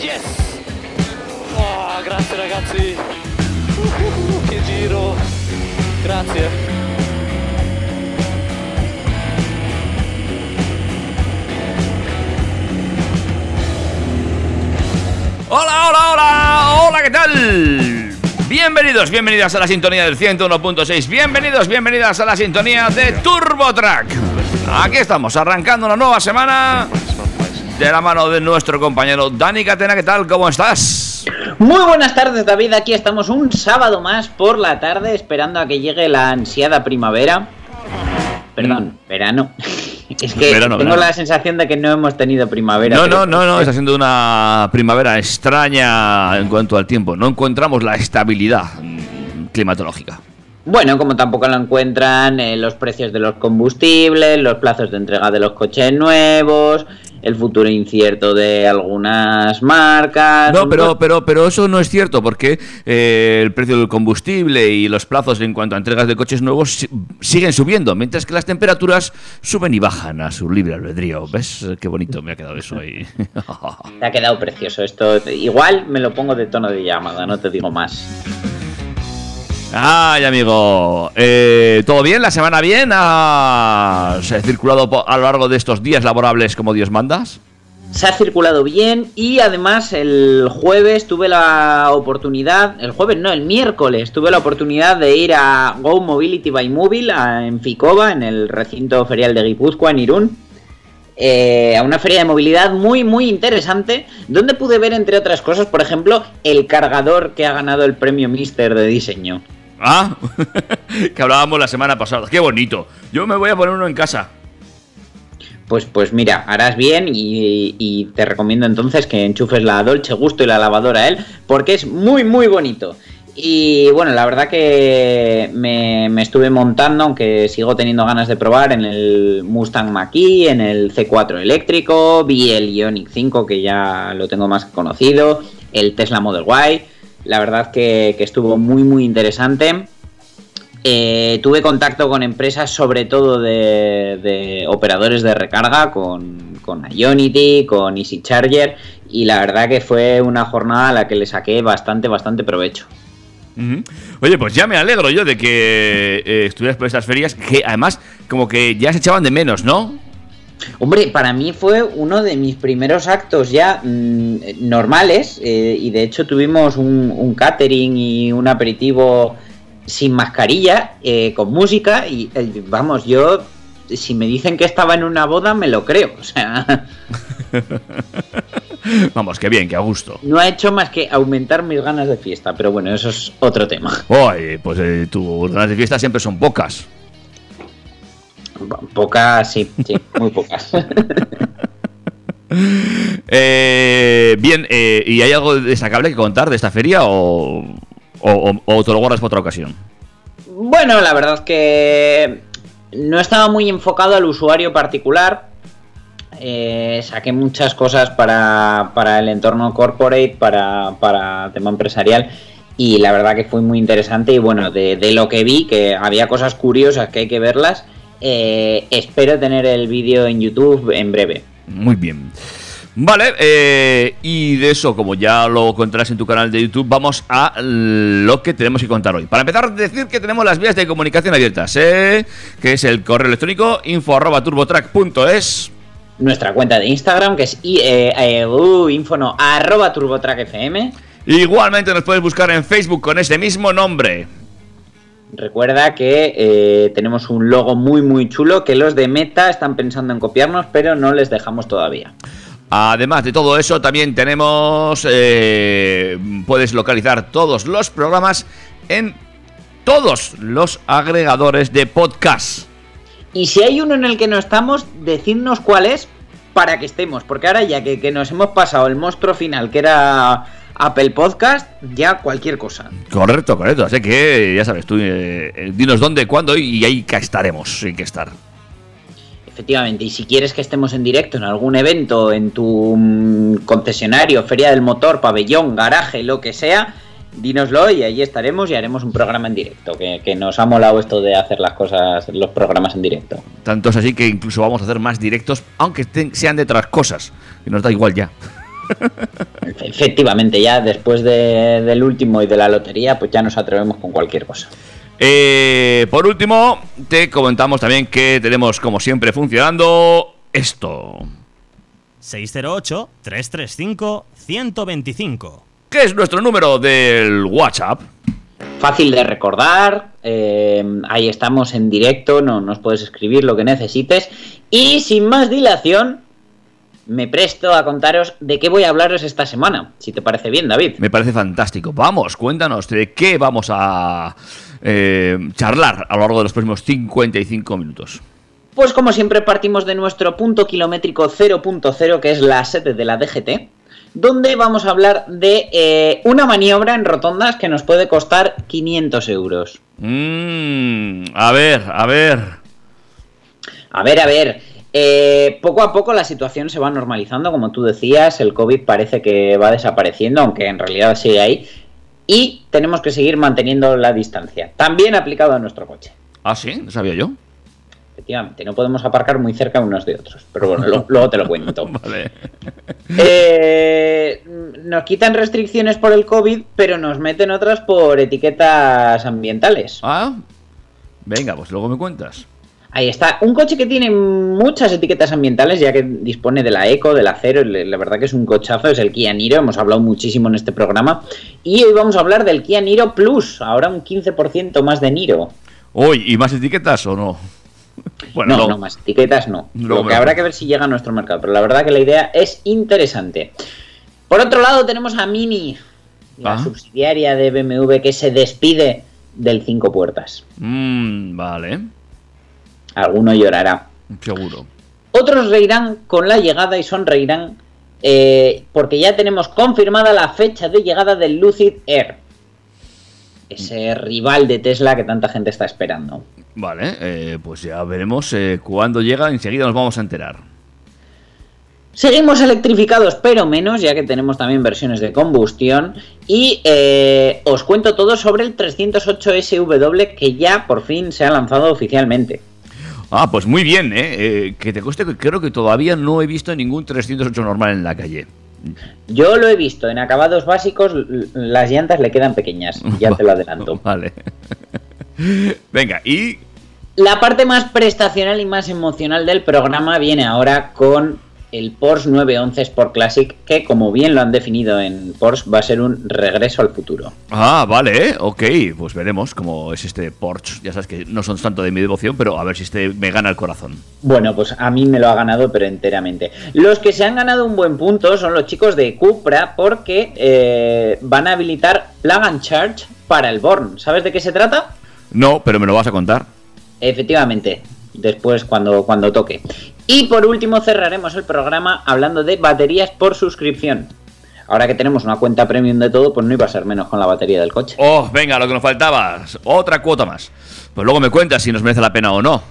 Yes! Oh, grazie ragazzi! Uh, che giro! Grazie! Hola, hola, hola, hola, ¿qué tal? Bienvenidos, bienvenidas a la sintonía del 101.6, bienvenidos, bienvenidas a la sintonía de TurboTrack. Aquí estamos, arrancando una nueva semana de la mano de nuestro compañero Dani Catena, ¿qué tal? ¿Cómo estás? Muy buenas tardes David, aquí estamos un sábado más por la tarde esperando a que llegue la ansiada primavera. Perdón, verano. Es que Verano, tengo verano. la sensación de que no hemos tenido primavera. No, pero- no, no, no, está siendo una primavera extraña en cuanto al tiempo. No encontramos la estabilidad mm, climatológica. Bueno, como tampoco lo encuentran eh, los precios de los combustibles, los plazos de entrega de los coches nuevos, el futuro incierto de algunas marcas. No, pero, pero, pero eso no es cierto, porque eh, el precio del combustible y los plazos en cuanto a entregas de coches nuevos si- siguen subiendo, mientras que las temperaturas suben y bajan a su libre albedrío. ¿Ves? Qué bonito me ha quedado eso ahí. Te ha quedado precioso esto. Igual me lo pongo de tono de llamada, no te digo más. Ay, amigo. Eh, ¿Todo bien? ¿La semana bien? ¿Has eh, circulado po- a lo largo de estos días laborables como Dios mandas? Se ha circulado bien y además el jueves tuve la oportunidad, el jueves no, el miércoles tuve la oportunidad de ir a Go Mobility by Mobile en Ficova, en el recinto ferial de Guipúzcoa, en Irún. eh, a una feria de movilidad muy muy interesante donde pude ver entre otras cosas por ejemplo el cargador que ha ganado el premio Mister de diseño Ah, que hablábamos la semana pasada. Qué bonito. Yo me voy a poner uno en casa. Pues, pues mira, harás bien y, te recomiendo entonces que enchufes la Dolce Gusto y la lavadora a él, porque es muy, muy bonito. Y bueno, la verdad que me, estuve montando, aunque sigo teniendo ganas de probar, en el Mustang Mach-E, en el C4 eléctrico, vi el Ioniq 5, que ya lo tengo más conocido, el Tesla Model Y. La verdad que, que estuvo muy, muy interesante. Eh, tuve contacto con empresas, sobre todo de, operadores de recarga, con, con Ionity, con Easy Charger, y la verdad que fue una jornada a la que le saqué bastante, bastante provecho. Oye, pues ya me alegro yo de que eh, estuvieras por estas ferias, que además como que ya se echaban de menos, ¿no? Hombre, para mí fue uno de mis primeros actos ya mm, normales, eh, y de hecho tuvimos un, un catering y un aperitivo sin mascarilla, eh, con música, y eh, vamos, yo, si me dicen que estaba en una boda, me lo creo, o sea... Vamos, que bien, que a gusto. No ha hecho más que aumentar mis ganas de fiesta, pero bueno, eso es otro tema. Oye, pues eh, tus ganas de fiesta siempre son pocas. Pocas, sí, sí, muy pocas. Eh, bien, eh, ¿y hay algo destacable que contar de esta feria o, o, te lo guardas para otra ocasión? bueno, la verdad es que no estaba muy enfocado al usuario particular. Eh, saqué muchas cosas para, para el entorno corporate, para, para tema empresarial. Y la verdad que fue muy interesante. Y bueno, de, de lo que vi, que había cosas curiosas que hay que verlas. Eh, espero tener el vídeo en YouTube en breve. Muy bien. Vale, eh, y de eso, como ya lo contarás en tu canal de YouTube, vamos a lo que tenemos que contar hoy. Para empezar, decir que tenemos las vías de comunicación abiertas, ¿eh? que es el correo electrónico info arroba turbotrack.es nuestra cuenta de Instagram, que es eh, eh, uh, infono arroba turbotrackfm. Igualmente nos puedes buscar en Facebook con ese mismo nombre. Recuerda que eh, tenemos un logo muy muy chulo que los de Meta están pensando en copiarnos, pero no les dejamos todavía. Además de todo eso, también tenemos. eh, puedes localizar todos los programas en todos los agregadores de podcast. Y si hay uno en el que no estamos, decidnos cuál es para que estemos, porque ahora ya que, que nos hemos pasado el monstruo final, que era Apple Podcast, ya cualquier cosa. Correcto, correcto. Así que ya sabes, tú eh, eh, dinos dónde, cuándo y ahí que estaremos. Hay que estar. Efectivamente, y si quieres que estemos en directo en algún evento, en tu mm, concesionario, feria del motor, pabellón, garaje, lo que sea, dínoslo y ahí estaremos y haremos un programa en directo, que, que nos ha molado esto de hacer las cosas, los programas en directo. Tanto es así que incluso vamos a hacer más directos, aunque sean de otras cosas. Que nos da igual ya. Efectivamente, ya después de- del último y de la lotería, pues ya nos atrevemos con cualquier cosa. Eh, por último, te comentamos también que tenemos, como siempre, funcionando esto. 608-335-125. Que es nuestro número del WhatsApp. Fácil de recordar, eh, ahí estamos en directo, no, nos puedes escribir lo que necesites. Y sin más dilación, me presto a contaros de qué voy a hablaros esta semana, si te parece bien, David. Me parece fantástico. Vamos, cuéntanos de qué vamos a eh, charlar a lo largo de los próximos 55 minutos. Pues como siempre partimos de nuestro punto kilométrico 0.0, que es la sede de la DGT, donde vamos a hablar de eh, una maniobra en rotondas que nos puede costar 500 euros. Mm, a ver, a ver. A ver, a ver. Eh, poco a poco la situación se va normalizando, como tú decías, el COVID parece que va desapareciendo, aunque en realidad sigue ahí, y tenemos que seguir manteniendo la distancia, también aplicado a nuestro coche. Ah, sí, no sabía yo. Efectivamente, no podemos aparcar muy cerca unos de otros, pero bueno, lo- luego te lo cuento. Vale. Eh, nos quitan restricciones por el COVID, pero nos meten otras por etiquetas ambientales. Ah, venga, pues luego me cuentas. Ahí está. Un coche que tiene muchas etiquetas ambientales, ya que dispone de la eco, del acero. La verdad que es un cochazo, es el Kia Niro. Hemos hablado muchísimo en este programa. Y hoy vamos a hablar del Kia Niro Plus. Ahora un 15% más de Niro. Uy, ¿y más etiquetas o no? Bueno, no, no. no, más etiquetas no. Lo que habrá que ver si llega a nuestro mercado. Pero la verdad que la idea es interesante. Por otro lado, tenemos a Mini, la Ah. subsidiaria de BMW que se despide del cinco puertas. Mm, vale, Alguno llorará. seguro. Otros reirán con la llegada y sonreirán eh, porque ya tenemos confirmada la fecha de llegada del Lucid Air. Ese rival de Tesla que tanta gente está esperando. Vale, eh, pues ya veremos eh, cuándo llega. Enseguida nos vamos a enterar. Seguimos electrificados, pero menos, ya que tenemos también versiones de combustión. Y os cuento todo sobre el 308 SW que ya por fin se ha lanzado oficialmente. Ah, pues muy bien, ¿eh? Eh, que te cueste que creo que todavía no he visto ningún 308 normal en la calle. Yo lo he visto, en acabados básicos las llantas le quedan pequeñas, ya te lo adelanto. Vale. Venga, y La parte más prestacional y más emocional del programa viene ahora con el Porsche 911 Sport Classic, que como bien lo han definido en Porsche, va a ser un regreso al futuro. Ah, vale, ok, pues veremos cómo es este Porsche. Ya sabes que no son tanto de mi devoción, pero a ver si este me gana el corazón. Bueno, pues a mí me lo ha ganado, pero enteramente. Los que se han ganado un buen punto son los chicos de Cupra, porque eh, van a habilitar Plug and Charge para el Born. ¿Sabes de qué se trata? No, pero me lo vas a contar. Efectivamente, después cuando, cuando toque. Y por último cerraremos el programa hablando de baterías por suscripción. Ahora que tenemos una cuenta premium de todo, pues no iba a ser menos con la batería del coche. Oh, venga, lo que nos faltaba. Otra cuota más. Pues luego me cuentas si nos merece la pena o no.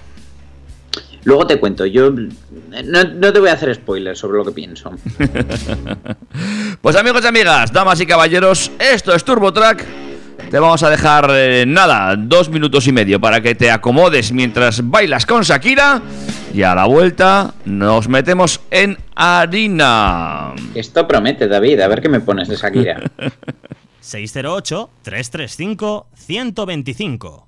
Luego te cuento, yo no, no te voy a hacer spoilers sobre lo que pienso. Pues amigos y amigas, damas y caballeros, esto es TurboTrack. Te vamos a dejar eh, nada, dos minutos y medio para que te acomodes mientras bailas con Shakira. Y a la vuelta nos metemos en harina. Esto promete, David, a ver qué me pones de Shakira. 608-335-125.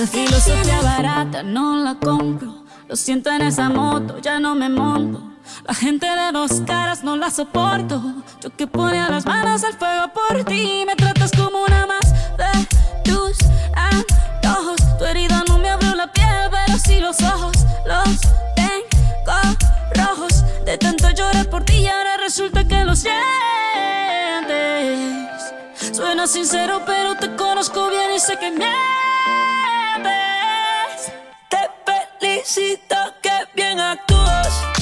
Esa filosofía barata no la compro. Lo siento en esa moto, ya no me monto. La gente de dos caras no la soporto. Yo que ponía las manos al fuego por ti. Me tratas como una más de tus antojos. Tu herida no los ojos. Los tengo rojos. De tanto llorar por ti y ahora resulta que lo sientes. Suena sincero, pero te conozco bien y sé que mientes. Te felicito que bien actúas.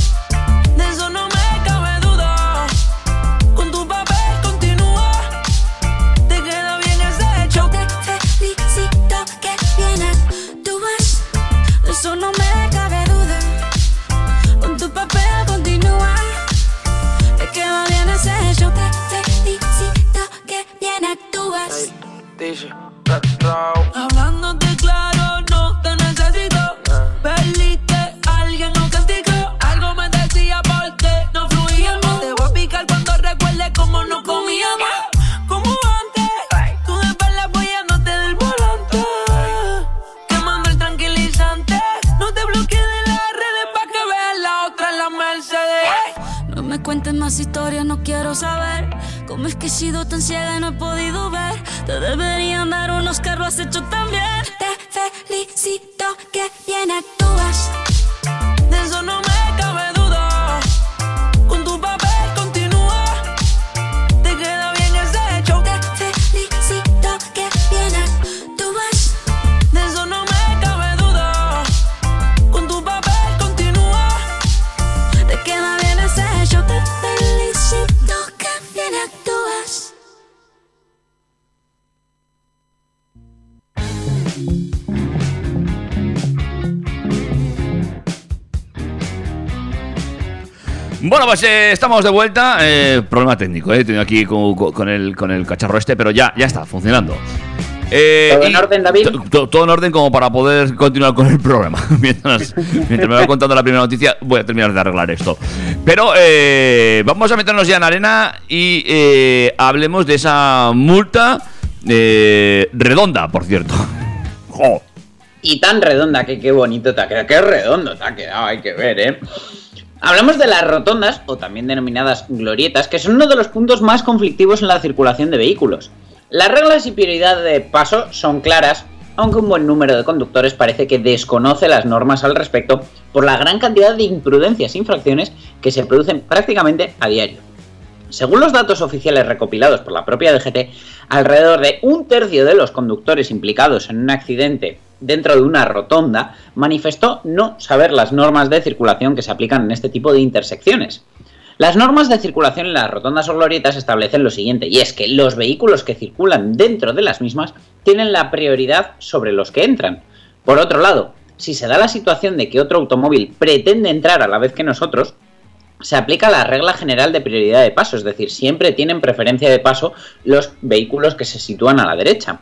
Pues eh, estamos de vuelta. Eh, problema técnico, eh. He tenido aquí con, con el, con el cacharro este, pero ya, ya está funcionando. Eh, ¿Todo en orden, David? to- to- Todo en orden como para poder continuar con el programa. mientras, mientras me va contando la primera noticia, voy a terminar de arreglar esto. Pero eh, vamos a meternos ya en arena y eh, hablemos de esa multa redonda, por cierto. Jo. Y tan redonda que qué bonito te ha quedado. Qué redondo te ha quedado, hay que ver, ¿eh? Hablamos de las rotondas, o también denominadas glorietas, que son uno de los puntos más conflictivos en la circulación de vehículos. Las reglas y prioridad de paso son claras, aunque un buen número de conductores parece que desconoce las normas al respecto por la gran cantidad de imprudencias e infracciones que se producen prácticamente a diario. Según los datos oficiales recopilados por la propia DGT, alrededor de un tercio de los conductores implicados en un accidente dentro de una rotonda manifestó no saber las normas de circulación que se aplican en este tipo de intersecciones. Las normas de circulación en las rotondas o glorietas establecen lo siguiente, y es que los vehículos que circulan dentro de las mismas tienen la prioridad sobre los que entran. Por otro lado, si se da la situación de que otro automóvil pretende entrar a la vez que nosotros, se aplica la regla general de prioridad de paso, es decir, siempre tienen preferencia de paso los vehículos que se sitúan a la derecha.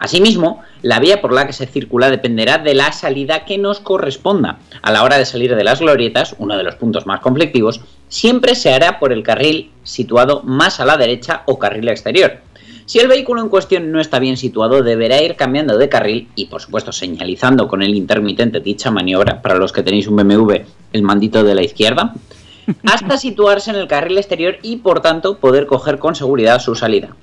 Asimismo, la vía por la que se circula dependerá de la salida que nos corresponda. A la hora de salir de las glorietas, uno de los puntos más conflictivos, siempre se hará por el carril situado más a la derecha o carril exterior. Si el vehículo en cuestión no está bien situado, deberá ir cambiando de carril y, por supuesto, señalizando con el intermitente dicha maniobra, para los que tenéis un BMW, el mandito de la izquierda, hasta situarse en el carril exterior y, por tanto, poder coger con seguridad su salida.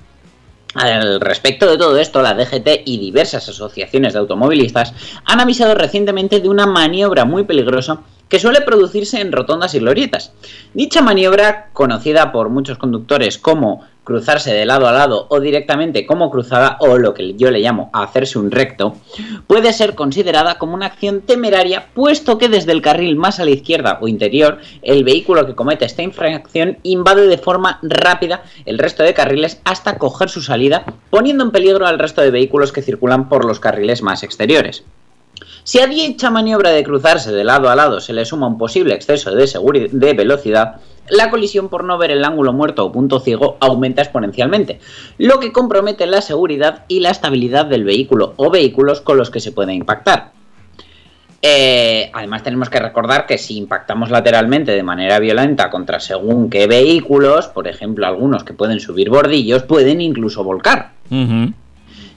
Al respecto de todo esto, la DGT y diversas asociaciones de automovilistas han avisado recientemente de una maniobra muy peligrosa que suele producirse en rotondas y glorietas. Dicha maniobra, conocida por muchos conductores como cruzarse de lado a lado o directamente como cruzada o lo que yo le llamo hacerse un recto, puede ser considerada como una acción temeraria puesto que desde el carril más a la izquierda o interior el vehículo que comete esta infracción invade de forma rápida el resto de carriles hasta coger su salida poniendo en peligro al resto de vehículos que circulan por los carriles más exteriores. Si a dicha maniobra de cruzarse de lado a lado se le suma un posible exceso de, de velocidad, la colisión por no ver el ángulo muerto o punto ciego aumenta exponencialmente, lo que compromete la seguridad y la estabilidad del vehículo o vehículos con los que se puede impactar. Eh, además tenemos que recordar que si impactamos lateralmente de manera violenta contra según qué vehículos, por ejemplo algunos que pueden subir bordillos, pueden incluso volcar.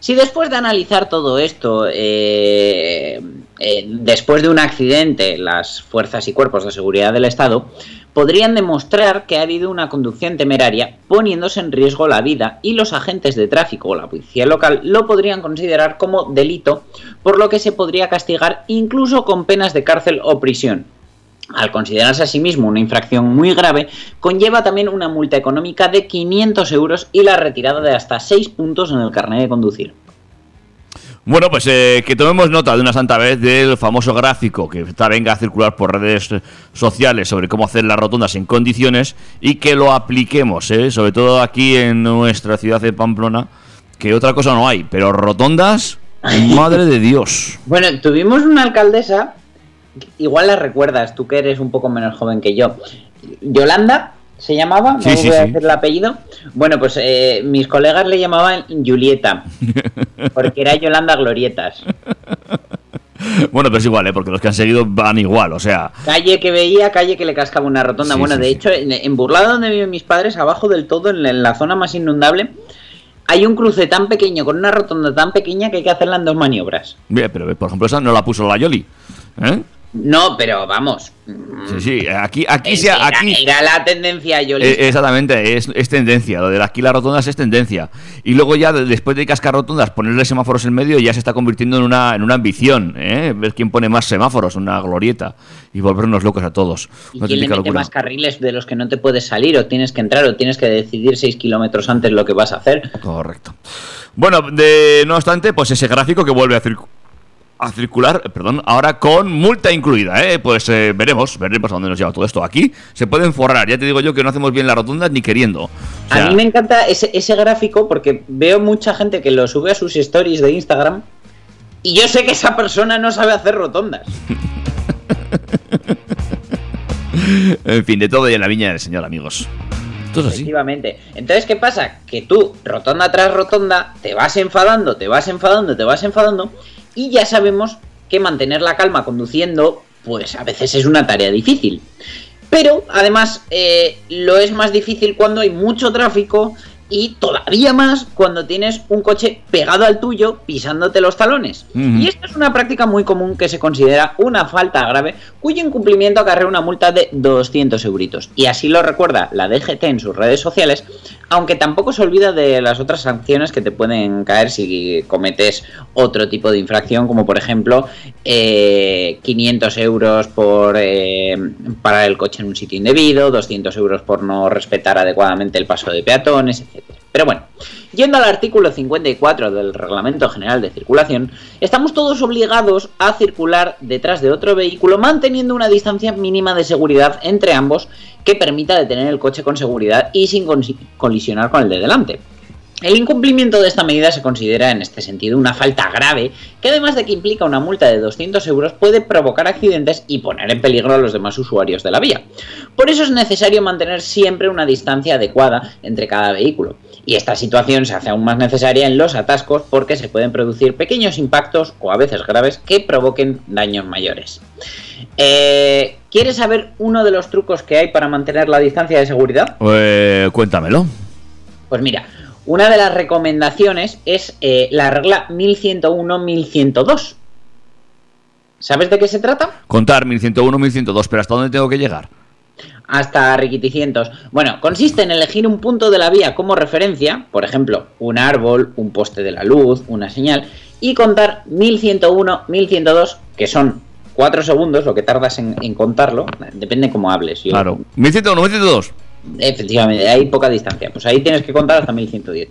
Si después de analizar todo esto, eh, eh, después de un accidente, las fuerzas y cuerpos de seguridad del Estado podrían demostrar que ha habido una conducción temeraria poniéndose en riesgo la vida y los agentes de tráfico o la policía local lo podrían considerar como delito, por lo que se podría castigar incluso con penas de cárcel o prisión. Al considerarse a sí mismo una infracción muy grave, conlleva también una multa económica de 500 euros y la retirada de hasta 6 puntos en el carnet de conducir. Bueno, pues eh, que tomemos nota de una santa vez del famoso gráfico que está venga a circular por redes sociales sobre cómo hacer las rotondas en condiciones y que lo apliquemos, eh, sobre todo aquí en nuestra ciudad de Pamplona, que otra cosa no hay, pero rotondas, madre de Dios. Bueno, tuvimos una alcaldesa, igual la recuerdas, tú que eres un poco menos joven que yo. Yolanda se llamaba, no Sí, sí, voy a sí. decir el apellido. Bueno, pues eh, mis colegas le llamaban Julieta, porque era Yolanda Glorietas. Bueno, pero es igual, ¿eh? porque los que han seguido van igual, o sea, Calle que veía, calle que le cascaba una rotonda. Sí, bueno, sí, de sí. hecho, en, Burlada, donde viven mis padres, abajo del todo, en la, en la zona más inundable, hay un cruce tan pequeño, con una rotonda tan pequeña que hay que hacerla en dos maniobras. bien, pero por ejemplo esa no la puso la Yoli. ¿eh? No, pero vamos. Sí, sí, aquí, aquí, se- era, aquí, era la tendencia yo Eh, exactamente, es, es tendencia. Lo de las aquí las rotondas es tendencia. Y luego ya de- después de cascar rotondas, ponerle semáforos en medio ya se está convirtiendo en una, en una ambición. ¿eh? Ver quién pone más semáforos, una glorieta. Y volvernos locos a todos. ¿Y quién le mete locura. más carriles de los que no te puedes salir o tienes que entrar o tienes que decidir 6 kilómetros antes lo que vas a hacer? Correcto. Bueno, de, no obstante, pues ese gráfico que vuelve a, circu- a circular, perdón, ahora con multa incluida, ¿eh? Pues eh, veremos, veremos a dónde nos lleva todo esto. Aquí se pueden forrar, ya te digo yo que no hacemos bien las rotondas ni queriendo. O sea, a mí me encanta ese, ese gráfico porque veo mucha gente que lo sube a sus stories de Instagram y yo sé que esa persona no sabe hacer rotondas. En fin, de todo y en la viña del señor, amigos. Así. Efectivamente. Entonces, ¿qué pasa? Que tú, rotonda tras rotonda, te vas enfadando, te vas enfadando, te vas enfadando, y ya sabemos que mantener la calma conduciendo, pues a veces es una tarea difícil. Pero además eh, lo es más difícil cuando hay mucho tráfico y todavía más cuando tienes un coche pegado al tuyo pisándote los talones. Y esto es una práctica muy común que se considera una falta grave cuyo incumplimiento acarrea una multa de 200 euritos. Y así lo recuerda la DGT en sus redes sociales, aunque tampoco se olvida de las otras sanciones que te pueden caer si cometes otro tipo de infracción, como por ejemplo eh, 500 euros por eh, parar el coche en un sitio indebido, 200 euros por no respetar adecuadamente el paso de peatones, etc. Pero bueno, yendo al artículo 54 del Reglamento General de Circulación, estamos todos obligados a circular detrás de otro vehículo manteniendo una distancia mínima de seguridad entre ambos que permita detener el coche con seguridad y sin colisionar con el de delante. El incumplimiento de esta medida se considera en este sentido una falta grave que además de que implica una multa de 200 euros puede provocar accidentes y poner en peligro a los demás usuarios de la vía. Por eso es necesario mantener siempre una distancia adecuada entre cada vehículo. Y esta situación se hace aún más necesaria en los atascos porque se pueden producir pequeños impactos o a veces graves que provoquen daños mayores. Eh, ¿Quieres saber uno de los trucos que hay para mantener la distancia de seguridad? Eh, cuéntamelo. Pues mira, una de las recomendaciones es eh, la regla 1101-1102. ¿Sabes de qué se trata? Contar 1101, 1102, pero ¿hasta dónde tengo que llegar? Hasta riquiticientos. Bueno, consiste en elegir un punto de la vía como referencia, por ejemplo, un árbol, un poste de la luz, una señal, y contar 1101, 1102, que son 4 segundos, lo que tardas en, en contarlo, depende cómo hables. Yo- Claro. 1101, 1102. Efectivamente, hay poca distancia. Pues ahí tienes que contar hasta 1110.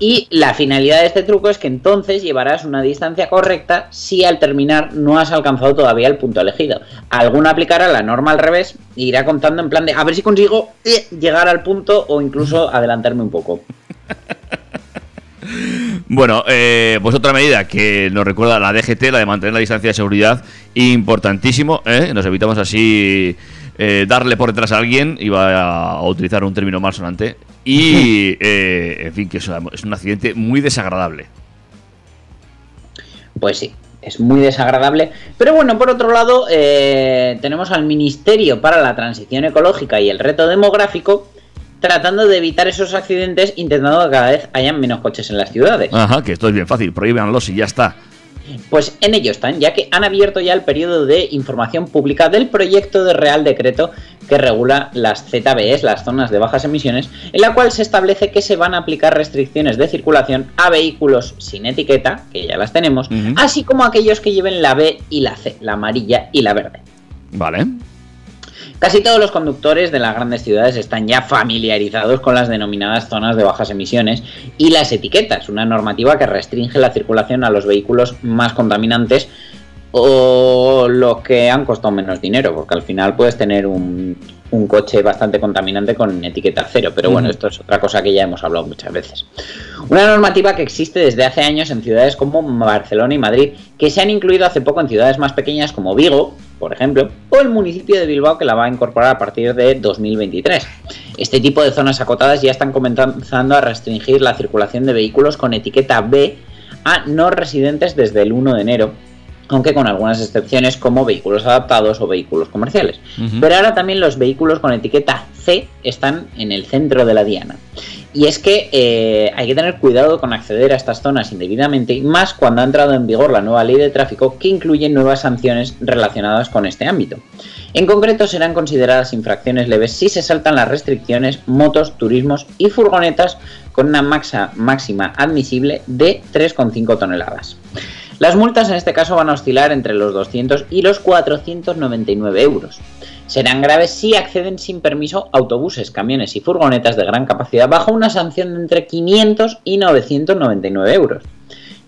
Y la finalidad de este truco es que entonces llevarás una distancia correcta si al terminar no has alcanzado todavía el punto elegido. Alguno aplicará la norma al revés e irá contando en plan de a ver si consigo eh, llegar al punto o incluso adelantarme un poco. Bueno, eh, pues otra medida que nos recuerda la DGT, la de mantener la distancia de seguridad, importantísimo. ¿eh? Nos evitamos así eh, darle por detrás a alguien, iba a utilizar un término más sonante. Y, eh, en fin, que es un accidente muy desagradable. Pues sí, es muy desagradable. Pero bueno, por otro lado, eh, tenemos al Ministerio para la Transición Ecológica y el Reto Demográfico tratando de evitar esos accidentes, intentando que cada vez hayan menos coches en las ciudades. Ajá, que esto es bien fácil, prohíbanlos y ya está. Pues en ello están, ya que han abierto ya el periodo de información pública del proyecto de Real Decreto que regula las ZBEs, las zonas de bajas emisiones, en la cual se establece que se van a aplicar restricciones de circulación a vehículos sin etiqueta, que ya las tenemos, así como a aquellos que lleven la B y la C, la amarilla y la verde. Vale. Casi todos los conductores de las grandes ciudades están ya familiarizados con las denominadas zonas de bajas emisiones y las etiquetas, una normativa que restringe la circulación a los vehículos más contaminantes o los que han costado menos dinero, porque al final puedes tener un, un coche bastante contaminante con etiqueta cero, pero bueno, esto es otra cosa que ya hemos hablado muchas veces. Una normativa que existe desde hace años en ciudades como Barcelona y Madrid, que se han incluido hace poco en ciudades más pequeñas como Vigo, por ejemplo, o el municipio de Bilbao que la va a incorporar a partir de 2023. Este tipo de zonas acotadas ya están comenzando a restringir la circulación de vehículos con etiqueta B a no residentes desde el 1 de enero, aunque con algunas excepciones como vehículos adaptados o vehículos comerciales. Pero ahora también los vehículos con etiqueta C están en el centro de la diana. Y es que eh, hay que tener cuidado con acceder a estas zonas indebidamente, más cuando ha entrado en vigor la nueva ley de tráfico que incluye nuevas sanciones relacionadas con este ámbito. En concreto serán consideradas infracciones leves si se saltan las restricciones motos, turismos y furgonetas con una maxa- máxima admisible de 3,5 toneladas. Las multas en este caso van a oscilar entre los 200 y los 499 euros. Serán graves si acceden sin permiso autobuses, camiones y furgonetas de gran capacidad bajo una sanción de entre 500 y 999 euros.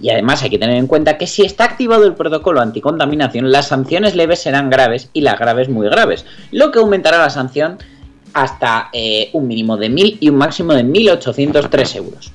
Y además hay que tener en cuenta que si está activado el protocolo anticontaminación, las sanciones leves serán graves y las graves muy graves, lo que aumentará la sanción hasta eh, un mínimo de 1.000 y un máximo de 1.803 euros.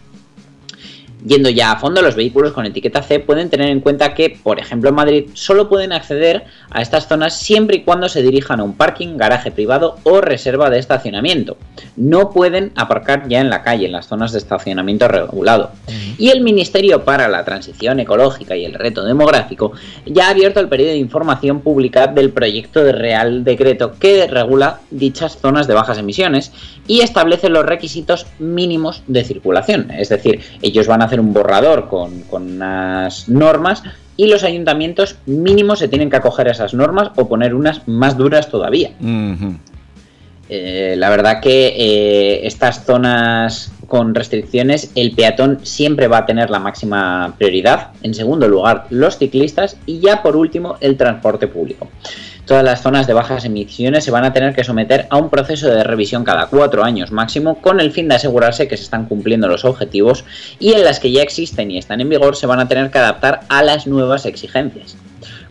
Yendo ya a fondo, los vehículos con etiqueta C pueden tener en cuenta que, por ejemplo, en Madrid solo pueden acceder a estas zonas siempre y cuando se dirijan a un parking, garaje privado o reserva de estacionamiento. No pueden aparcar ya en la calle, en las zonas de estacionamiento regulado. Y el Ministerio para la Transición Ecológica y el Reto Demográfico ya ha abierto el periodo de información pública del proyecto de Real Decreto que regula dichas zonas de bajas emisiones y establece los requisitos mínimos de circulación. Es decir, ellos van a hacer un borrador con, con unas normas y los ayuntamientos mínimos se tienen que acoger a esas normas o poner unas más duras todavía. Eh, la verdad que eh, estas zonas con restricciones, el peatón siempre va a tener la máxima prioridad. En segundo lugar, los ciclistas y ya por último, el transporte público. Todas las zonas de bajas emisiones se van a tener que someter a un proceso de revisión cada cuatro años máximo con el fin de asegurarse que se están cumpliendo los objetivos y en las que ya existen y están en vigor se van a tener que adaptar a las nuevas exigencias.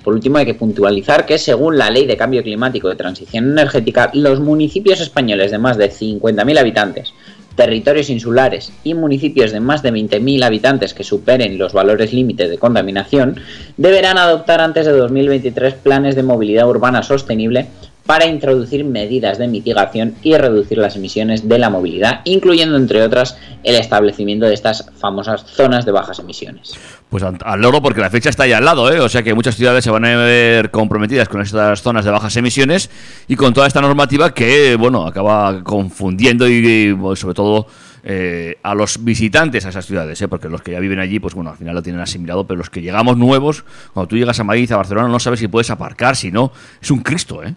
Por último, hay que puntualizar que según la Ley de Cambio Climático de Transición Energética, los municipios españoles de más de 50.000 habitantes, territorios insulares y municipios de más de 20.000 habitantes que superen los valores límite de contaminación deberán adoptar antes de 2023 planes de movilidad urbana sostenible para introducir medidas de mitigación y reducir las emisiones de la movilidad, incluyendo entre otras el establecimiento de estas famosas zonas de bajas emisiones. Pues al, loro porque la fecha está ahí al lado, ¿eh? O sea que muchas ciudades se van a ver comprometidas con estas zonas de bajas emisiones y con toda esta normativa que, bueno, acaba confundiendo y, bueno, sobre todo eh, a los visitantes a esas ciudades, ¿eh? Porque los que ya viven allí, pues bueno, al final lo tienen asimilado, pero los que llegamos nuevos, cuando tú llegas a Madrid, a Barcelona, no sabes si puedes aparcar, si no, es un Cristo, ¿eh?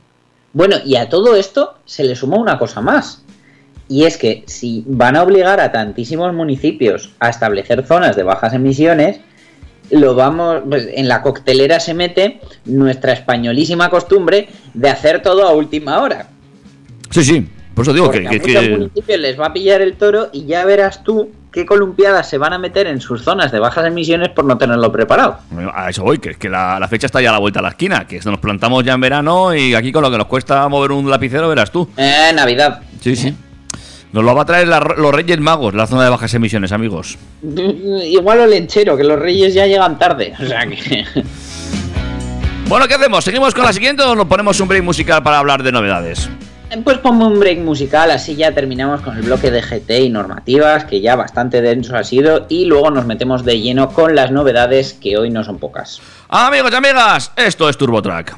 Bueno, y a todo esto se le suma una cosa más. Y es que si van a obligar a tantísimos municipios a establecer zonas de bajas emisiones, lo vamos, pues, en la coctelera se mete nuestra españolísima costumbre de hacer todo a última hora. Sí, sí. Por eso digo Porque que, a que- muchos que- municipios les va a pillar el toro y ya verás tú qué columpiadas se van a meter en sus zonas de bajas emisiones por no tenerlo preparado. A eso voy, que es que la, la fecha está ya a la vuelta a la esquina, que nos plantamos ya en verano y aquí con lo que nos cuesta mover un lapicero, verás tú. Eh, Navidad. Sí, sí. Nos lo va a traer la- los Reyes Magos, la zona de bajas emisiones, amigos. Igual o lechero, que los reyes ya llegan tarde. O sea que. Bueno, ¿qué hacemos? ¿Seguimos con la siguiente o nos ponemos un break musical para hablar de novedades? Pues ponme un break musical, así ya terminamos con el bloque de GT y normativas, que ya bastante denso ha sido, y luego nos metemos de lleno con las novedades, que hoy no son pocas. Amigos y amigas, esto es TurboTrack.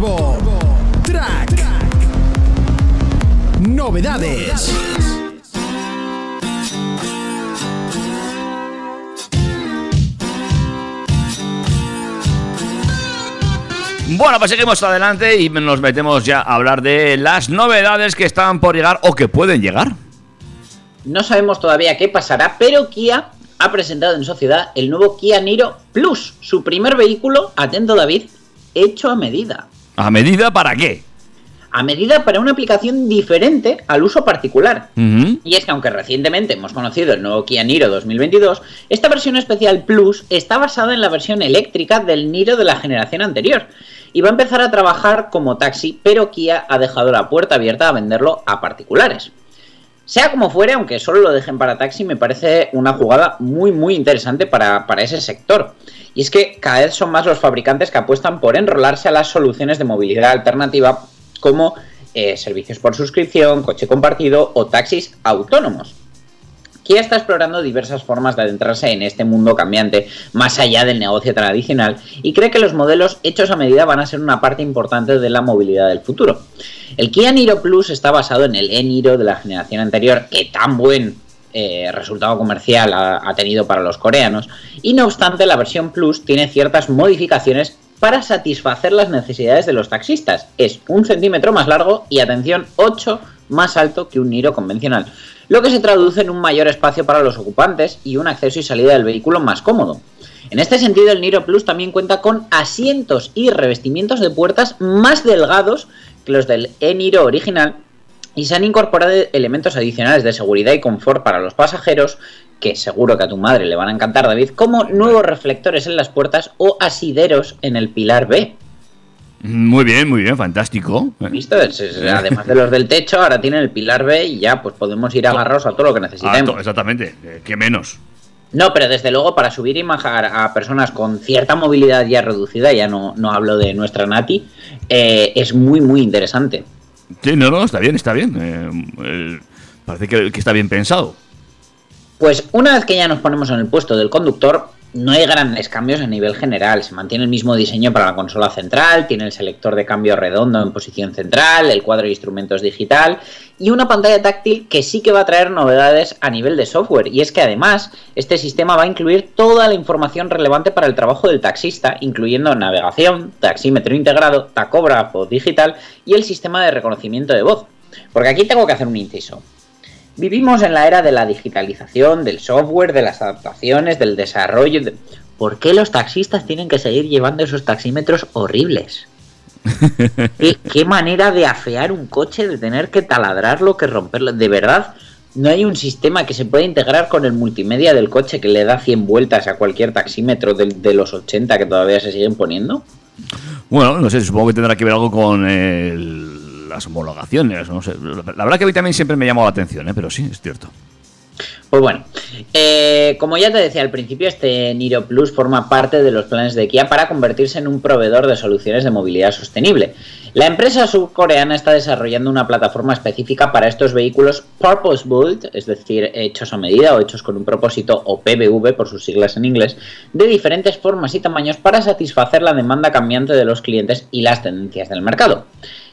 Turbo Track. Novedades. Bueno, pues seguimos adelante y nos metemos ya a hablar de las novedades que están por llegar o que pueden llegar. No sabemos todavía qué pasará, pero Kia ha presentado en sociedad el nuevo Kia Niro Plus, su primer vehículo, atento David, hecho a medida. ¿A medida para qué? a medida para una aplicación diferente al uso particular. Y es que aunque recientemente hemos conocido el nuevo Kia Niro 2022, esta versión especial Plus está basada en la versión eléctrica del Niro de la generación anterior. Y va a empezar a trabajar como taxi, pero Kia ha dejado la puerta abierta a venderlo a particulares. Sea como fuere, aunque solo lo dejen para taxi, me parece una jugada muy muy interesante para, para ese sector. Y es que cada vez son más los fabricantes que apuestan por enrolarse a las soluciones de movilidad alternativa como eh, servicios por suscripción, coche compartido o taxis autónomos. Kia está explorando diversas formas de adentrarse en este mundo cambiante, más allá del negocio tradicional, y cree que los modelos hechos a medida van a ser una parte importante de la movilidad del futuro. El Kia Niro Plus está basado en el e-Niro de la generación anterior, que tan buen eh, resultado comercial ha, ha tenido para los coreanos, y no obstante la versión Plus tiene ciertas modificaciones para satisfacer las necesidades de los taxistas. Es un centímetro más largo y, atención, 8 más alto que un Niro convencional, lo que se traduce en un mayor espacio para los ocupantes y un acceso y salida del vehículo más cómodo. En este sentido, el Niro Plus también cuenta con asientos y revestimientos de puertas más delgados que los del e-Niro original y se han incorporado elementos adicionales de seguridad y confort para los pasajeros, que seguro que a tu madre le van a encantar, David, como nuevos reflectores en las puertas o asideros en el pilar B. Muy bien, muy bien, fantástico. Es- además de los del techo, ahora tienen el pilar B y ya pues podemos ir agarrados a todo lo que necesitemos. exactamente, eh, ¿qué menos? No, pero desde luego para subir y bajar a personas con cierta movilidad ya reducida, ya no, no hablo de nuestra Nati, eh, es muy muy interesante. Sí, no, no, está bien, está bien. eh, el- parece que, que está bien pensado. Pues una vez que ya nos ponemos en el puesto del conductor, no hay grandes cambios a nivel general. Se mantiene el mismo diseño para la consola central, tiene el selector de cambio redondo en posición central, el cuadro de instrumentos digital y una pantalla táctil que sí que va a traer novedades a nivel de software. Y es que además este sistema va a incluir toda la información relevante para el trabajo del taxista, incluyendo navegación, taxímetro integrado, tacógrafo digital y el sistema de reconocimiento de voz. Porque aquí tengo que hacer un inciso. Vivimos en la era de la digitalización, del software, de las adaptaciones, del desarrollo. de- ¿Por qué los taxistas tienen que seguir llevando esos taxímetros horribles? ¿Qué, qué manera de afear un coche, de tener que taladrarlo, que romperlo. De verdad, no hay un sistema que se pueda integrar con el multimedia del coche que le da 100 vueltas a cualquier taxímetro de, de los 80 que todavía se siguen poniendo. Bueno, no sé, supongo que tendrá que ver algo con el- las homologaciones, no sé. La verdad que a mí también siempre me llamó la atención, ¿eh? pero sí, es cierto. Pues bueno, eh, como ya te decía al principio, este Niro Plus forma parte de los planes de Kia para convertirse en un proveedor de soluciones de movilidad sostenible. La empresa surcoreana está desarrollando una plataforma específica para estos vehículos Purpose Built, es decir, hechos a medida o hechos con un propósito, o PBV por sus siglas en inglés, de diferentes formas y tamaños para satisfacer la demanda cambiante de los clientes y las tendencias del mercado.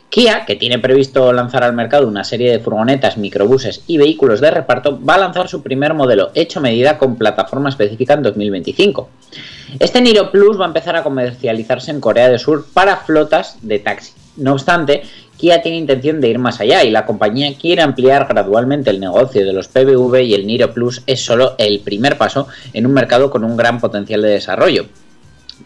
Kia, que tiene previsto lanzar al mercado una serie de furgonetas, microbuses y vehículos de reparto, va a lanzar su primer modelo hecho medida con plataforma específica en 2025. Este Niro Plus va a empezar a comercializarse en Corea del Sur para flotas de taxi. No obstante, Kia tiene intención de ir más allá y la compañía quiere ampliar gradualmente el negocio de los PBV y el Niro Plus es solo el primer paso en un mercado con un gran potencial de desarrollo.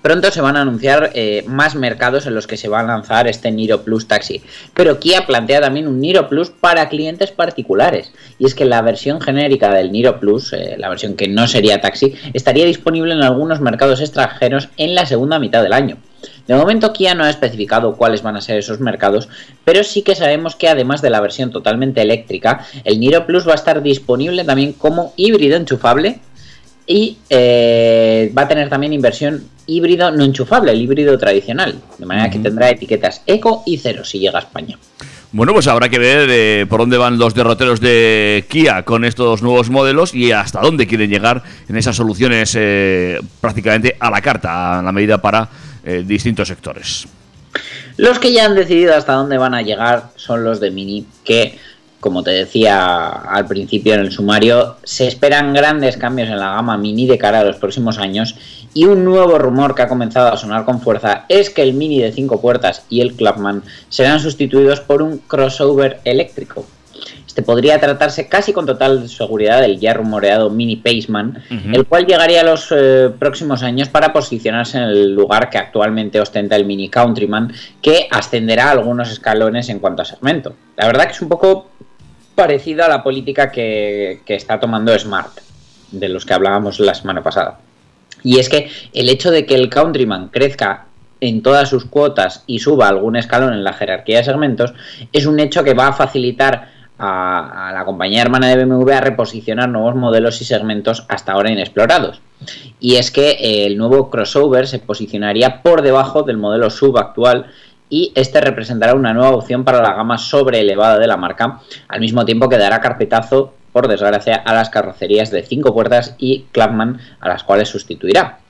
Pronto se van a anunciar eh, más mercados en los que se va a lanzar este Niro Plus Taxi. Pero Kia plantea también un Niro Plus para clientes particulares. Y es que la versión genérica del Niro Plus, eh, la versión que no sería taxi, estaría disponible en algunos mercados extranjeros en la segunda mitad del año. De momento Kia no ha especificado cuáles van a ser esos mercados, pero sí que sabemos que además de la versión totalmente eléctrica, el Niro Plus va a estar disponible también como híbrido enchufable y eh, va a tener también inversión híbrido no enchufable, el híbrido tradicional, de manera que tendrá etiquetas eco y cero si llega a España. Bueno, pues habrá que ver eh, por dónde van los derroteros de Kia con estos nuevos modelos y hasta dónde quieren llegar en esas soluciones eh, prácticamente a la carta, a la medida para eh, distintos sectores. Los que ya han decidido hasta dónde van a llegar son los de Mini, que, como te decía al principio en el sumario, se esperan grandes cambios en la gama Mini de cara a los próximos años y un nuevo rumor que ha comenzado a sonar con fuerza es que el Mini de 5 puertas y el Clubman serán sustituidos por un crossover eléctrico. Este podría tratarse casi con total seguridad del ya rumoreado Mini Paceman, el cual llegaría a los eh, próximos años para posicionarse en el lugar que actualmente ostenta el Mini Countryman, que ascenderá algunos escalones en cuanto a segmento. La verdad que es un poco parecido a la política que, está tomando Smart, de los que hablábamos la semana pasada. Y es que el hecho de que el Countryman crezca en todas sus cuotas y suba algún escalón en la jerarquía de segmentos es un hecho que va a facilitar a, a la compañía hermana de BMW a reposicionar nuevos modelos y segmentos hasta ahora inexplorados. Y es que el nuevo crossover se posicionaría por debajo del modelo sub actual y este representará una nueva opción para la gama sobre elevada de la marca, al mismo tiempo que dará carpetazo, por desgracia, a las carrocerías de 5 puertas y Clubman a las cuales sustituirá.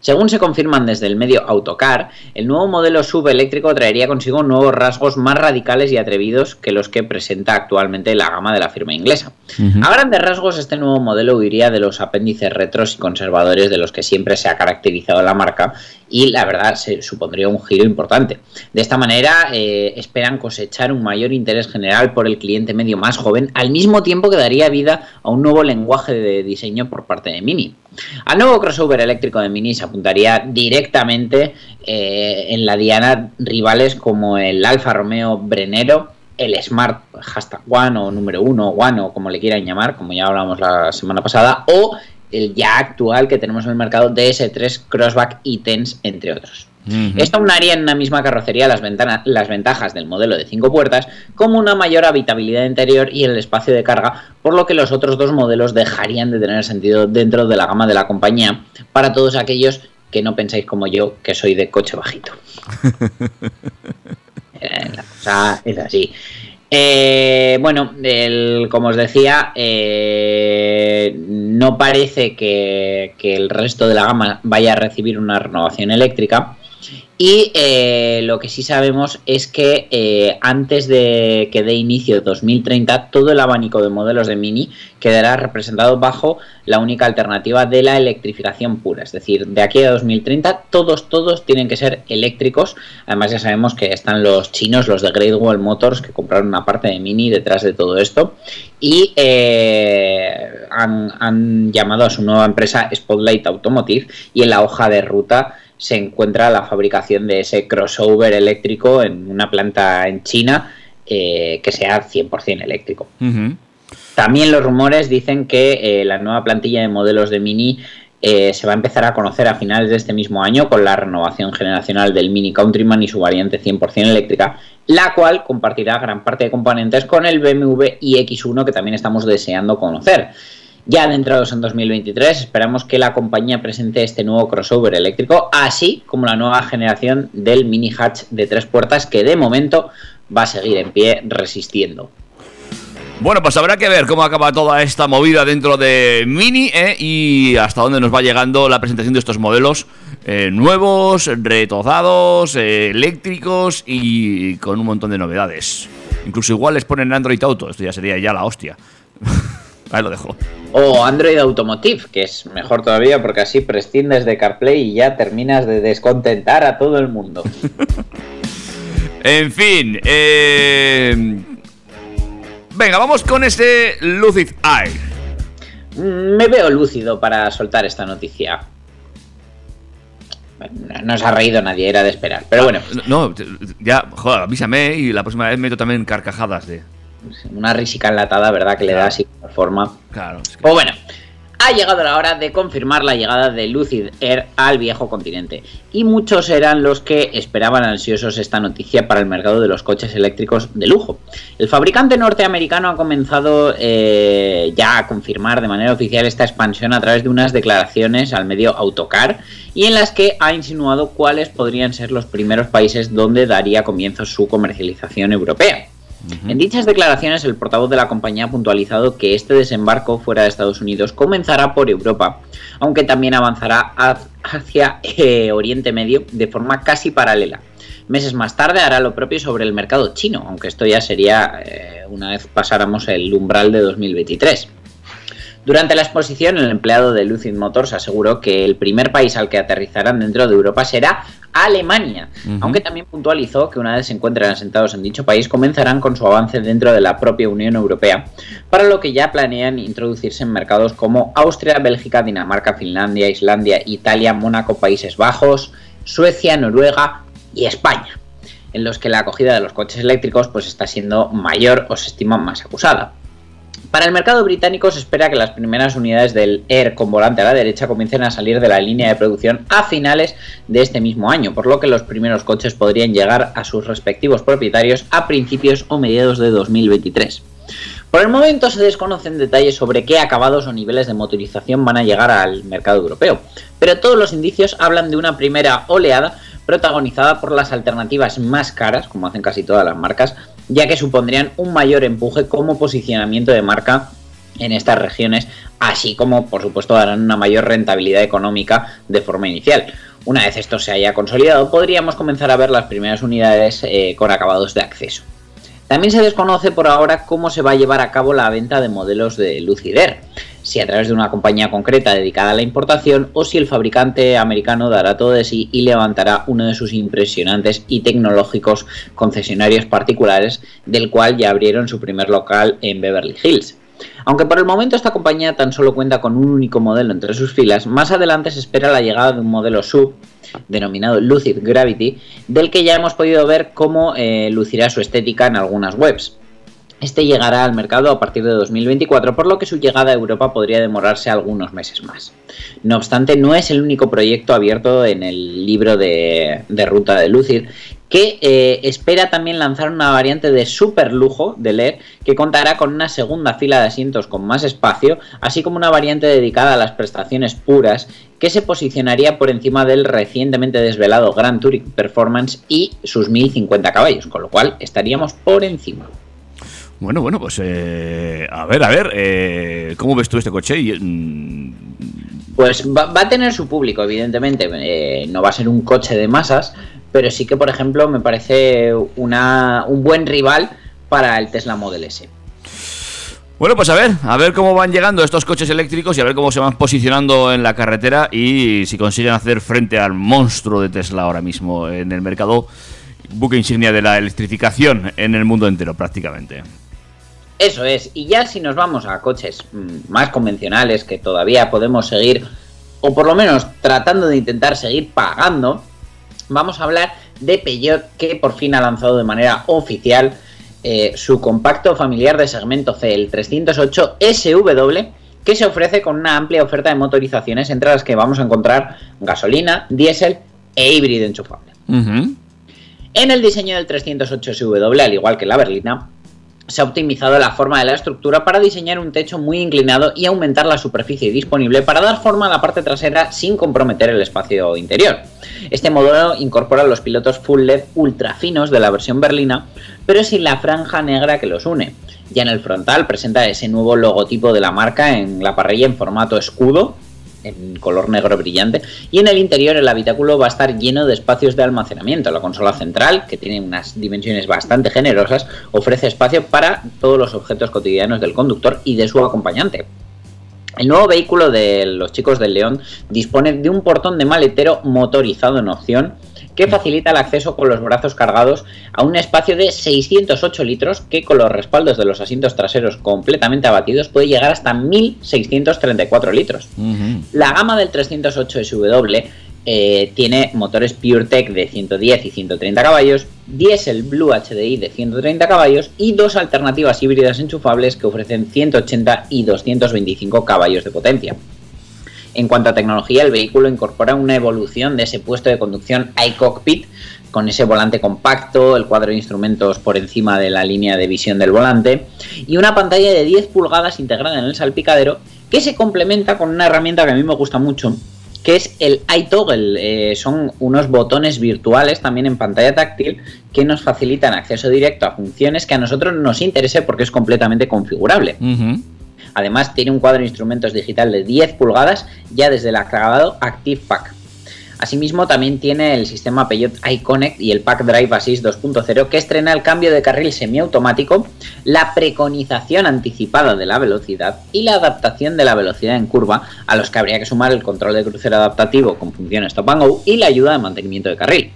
Según se confirman desde el medio Autocar, el nuevo modelo SUV eléctrico traería consigo nuevos rasgos más radicales y atrevidos que los que presenta actualmente la gama de la firma inglesa. A grandes rasgos, este nuevo modelo huiría de los apéndices retros y conservadores de los que siempre se ha caracterizado la marca y la verdad se supondría un giro importante. De esta manera eh, esperan cosechar un mayor interés general por el cliente medio más joven, al mismo tiempo que daría vida a un nuevo lenguaje de diseño por parte de Mini. Al nuevo crossover eléctrico de Mini se apuntaría directamente eh, en la diana rivales como el Alfa Romeo Brenero, el Smart hashtag One o número uno, One o como le quieran llamar, como ya hablamos la semana pasada, o el ya actual que tenemos en el mercado DS3 Crossback y Tense, entre otros. Esto aunaría en una misma carrocería las, ventana- las ventajas del modelo de 5 puertas, como una mayor habitabilidad interior y el espacio de carga, por lo que los otros dos modelos dejarían de tener sentido dentro de la gama de la compañía para todos aquellos que no pensáis como yo, que soy de coche bajito. Eh, la cosa es así. Eh, bueno, el- como os decía, eh, no parece que, que el resto de la gama vaya a recibir una renovación eléctrica. Y eh, lo que sí sabemos es que eh, antes de que dé inicio 2030, todo el abanico de modelos de Mini quedará representado bajo la única alternativa de la electrificación pura. Es decir, de aquí a 2030, todos, todos tienen que ser eléctricos. Además, ya sabemos que están los chinos, los de Great Wall Motors, que compraron una parte de Mini detrás de todo esto. Y eh, han, han llamado a su nueva empresa Spotlight Automotive. Y en la hoja de ruta se encuentra la fabricación de ese crossover eléctrico en una planta en China eh, que sea 100% eléctrico. También los rumores dicen que eh, la nueva plantilla de modelos de Mini eh, se va a empezar a conocer a finales de este mismo año con la renovación generacional del Mini Countryman y su variante 100% eléctrica, la cual compartirá gran parte de componentes con el BMW iX1 que también estamos deseando conocer. Ya adentrados en 2023, esperamos que la compañía presente este nuevo crossover eléctrico, así como la nueva generación del mini hatch de tres puertas que de momento va a seguir en pie resistiendo. Bueno, pues habrá que ver cómo acaba toda esta movida dentro de Mini ¿eh? y hasta dónde nos va llegando la presentación de estos modelos eh, nuevos, retozados, eh, eléctricos y con un montón de novedades. Incluso igual les ponen Android Auto, esto ya sería ya la hostia. Ahí lo dejo. O Android Automotive, que es mejor todavía porque así prescindes de CarPlay y ya terminas de descontentar a todo el mundo. En fin, eh... venga, vamos con ese Lucid Air. Me veo lúcido para soltar esta noticia. No se ha reído nadie, era de esperar. Pero bueno, No, ya, joder, avísame y la próxima vez meto también carcajadas de... una risica enlatada, ¿verdad? Que le da así forma. Claro, es que- Pues bueno, ha llegado la hora de confirmar la llegada de Lucid Air al viejo continente. Y muchos eran los que esperaban ansiosos esta noticia para el mercado de los coches eléctricos de lujo. El fabricante norteamericano ha comenzado eh, ya a confirmar de manera oficial esta expansión a través de unas declaraciones al medio Autocar y en las que ha insinuado cuáles podrían ser los primeros países donde daría comienzo su comercialización europea. En dichas declaraciones, el portavoz de la compañía ha puntualizado que este desembarco fuera de Estados Unidos comenzará por Europa, aunque también avanzará hacia eh, Oriente Medio de forma casi paralela. Meses más tarde hará lo propio sobre el mercado chino, aunque esto ya sería eh, una vez pasáramos el umbral de 2023. Durante la exposición, el empleado de Lucid Motors aseguró que el primer país al que aterrizarán dentro de Europa será Alemania, aunque también puntualizó que una vez se encuentren asentados en dicho país comenzarán con su avance dentro de la propia Unión Europea, para lo que ya planean introducirse en mercados como Austria, Bélgica, Dinamarca, Finlandia, Islandia, Italia, Mónaco, Países Bajos, Suecia, Noruega y España, en los que la acogida de los coches eléctricos pues está siendo mayor o se estima más acusada. Para el mercado británico se espera que las primeras unidades del Air con volante a la derecha comiencen a salir de la línea de producción a finales de este mismo año, por lo que los primeros coches podrían llegar a sus respectivos propietarios a principios o mediados de 2023. Por el momento se desconocen detalles sobre qué acabados o niveles de motorización van a llegar al mercado europeo, pero todos los indicios hablan de una primera oleada protagonizada por las alternativas más caras, como hacen casi todas las marcas, ya que supondrían un mayor empuje como posicionamiento de marca en estas regiones, así como por supuesto darán una mayor rentabilidad económica de forma inicial. Una vez esto se haya consolidado, podríamos comenzar a ver las primeras unidades eh, con acabados de acceso. También se desconoce por ahora cómo se va a llevar a cabo la venta de modelos de Lucider, si a través de una compañía concreta dedicada a la importación o si el fabricante americano dará todo de sí y levantará uno de sus impresionantes y tecnológicos concesionarios particulares, del cual ya abrieron su primer local en Beverly Hills. Aunque por el momento esta compañía tan solo cuenta con un único modelo entre sus filas, más adelante se espera la llegada de un modelo sub denominado Lucid Gravity, del que ya hemos podido ver cómo eh, lucirá su estética en algunas webs. Este llegará al mercado a partir de 2024, por lo que su llegada a Europa podría demorarse algunos meses más. No obstante, no es el único proyecto abierto en el libro de, de ruta de Lucid, que eh, espera también lanzar una variante de super lujo del Air que contará con una segunda fila de asientos con más espacio, así como una variante dedicada a las prestaciones puras que se posicionaría por encima del recientemente desvelado Grand Touring Performance y sus 1050 caballos, con lo cual estaríamos por encima. Bueno, bueno, pues eh, a ver, a ver, eh, ¿cómo ves tú este coche? Mm, Pues va, va a tener su público, evidentemente. eh, no va a ser un coche de masas, pero sí que, por ejemplo, me parece una, un buen rival para el Tesla Model S. Bueno, pues a ver, a ver cómo van llegando estos coches eléctricos y a ver cómo se van posicionando en la carretera y si consiguen hacer frente al monstruo de Tesla ahora mismo en el mercado, buque insignia de la electrificación en el mundo entero prácticamente. Eso es, y ya si nos vamos a coches mm, más convencionales que todavía podemos seguir, o por lo menos tratando de intentar seguir pagando, vamos a hablar de Peugeot que por fin ha lanzado de manera oficial eh, su compacto familiar de segmento C, el 308 SW, que se ofrece con una amplia oferta de motorizaciones entre las que vamos a encontrar gasolina, diésel e híbrido enchufable. En el diseño del 308 SW, al igual que la berlina, se ha optimizado la forma de la estructura para diseñar un techo muy inclinado y aumentar la superficie disponible para dar forma a la parte trasera sin comprometer el espacio interior. Este modelo incorpora los pilotos full LED ultra finos de la versión berlina, pero sin la franja negra que los une. Ya en el frontal presenta ese nuevo logotipo de la marca en la parrilla en formato escudo, en color negro brillante, y en el interior el habitáculo va a estar lleno de espacios de almacenamiento. La consola central, que tiene unas dimensiones bastante generosas, ofrece espacio para todos los objetos cotidianos del conductor y de su acompañante. El nuevo vehículo de los chicos del León dispone de un portón de maletero motorizado en opción que facilita el acceso con los brazos cargados a un espacio de 608 litros que con los respaldos de los asientos traseros completamente abatidos puede llegar hasta 1634 litros. La gama del 308 SW eh, tiene motores PureTech de 110 y 130 caballos, diésel Blue HDI de 130 caballos y dos alternativas híbridas enchufables que ofrecen 180 y 225 caballos de potencia. En cuanto a tecnología, el vehículo incorpora una evolución de ese puesto de conducción iCockpit, con ese volante compacto, el cuadro de instrumentos por encima de la línea de visión del volante y una pantalla de 10 pulgadas integrada en el salpicadero que se complementa con una herramienta que a mí me gusta mucho, que es el iToggle. Eh, son unos botones virtuales también en pantalla táctil que nos facilitan acceso directo a funciones que a nosotros nos interese porque es completamente configurable. Además, tiene un cuadro de instrumentos digital de 10 pulgadas ya desde el acabado Active Pack. Asimismo, también tiene el sistema Peugeot iConnect y el Pack Drive Assist 2.0 que estrena el cambio de carril semiautomático, la preconización anticipada de la velocidad y la adaptación de la velocidad en curva, a los que habría que sumar el control de crucero adaptativo con función Stop and Go y la ayuda de mantenimiento de carril.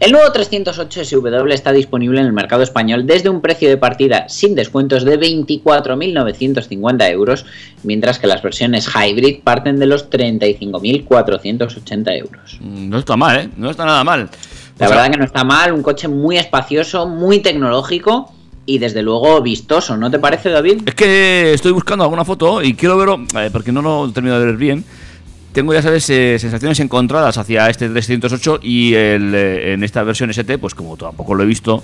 El nuevo 308 SW está disponible en el mercado español desde un precio de partida sin descuentos de 24.950 euros, mientras que las versiones hybrid parten de los 35.480 euros. Mm, No está mal, ¿eh? No está nada mal. La O sea, verdad que no está mal, un coche muy espacioso, muy tecnológico y desde luego vistoso, ¿no te parece, David? Es que estoy buscando alguna foto y quiero verlo, eh, porque no lo he terminado de ver bien. Tengo, ya sabes, eh, sensaciones encontradas hacia este 308 y el, eh, en esta versión ST, pues como tampoco lo he visto.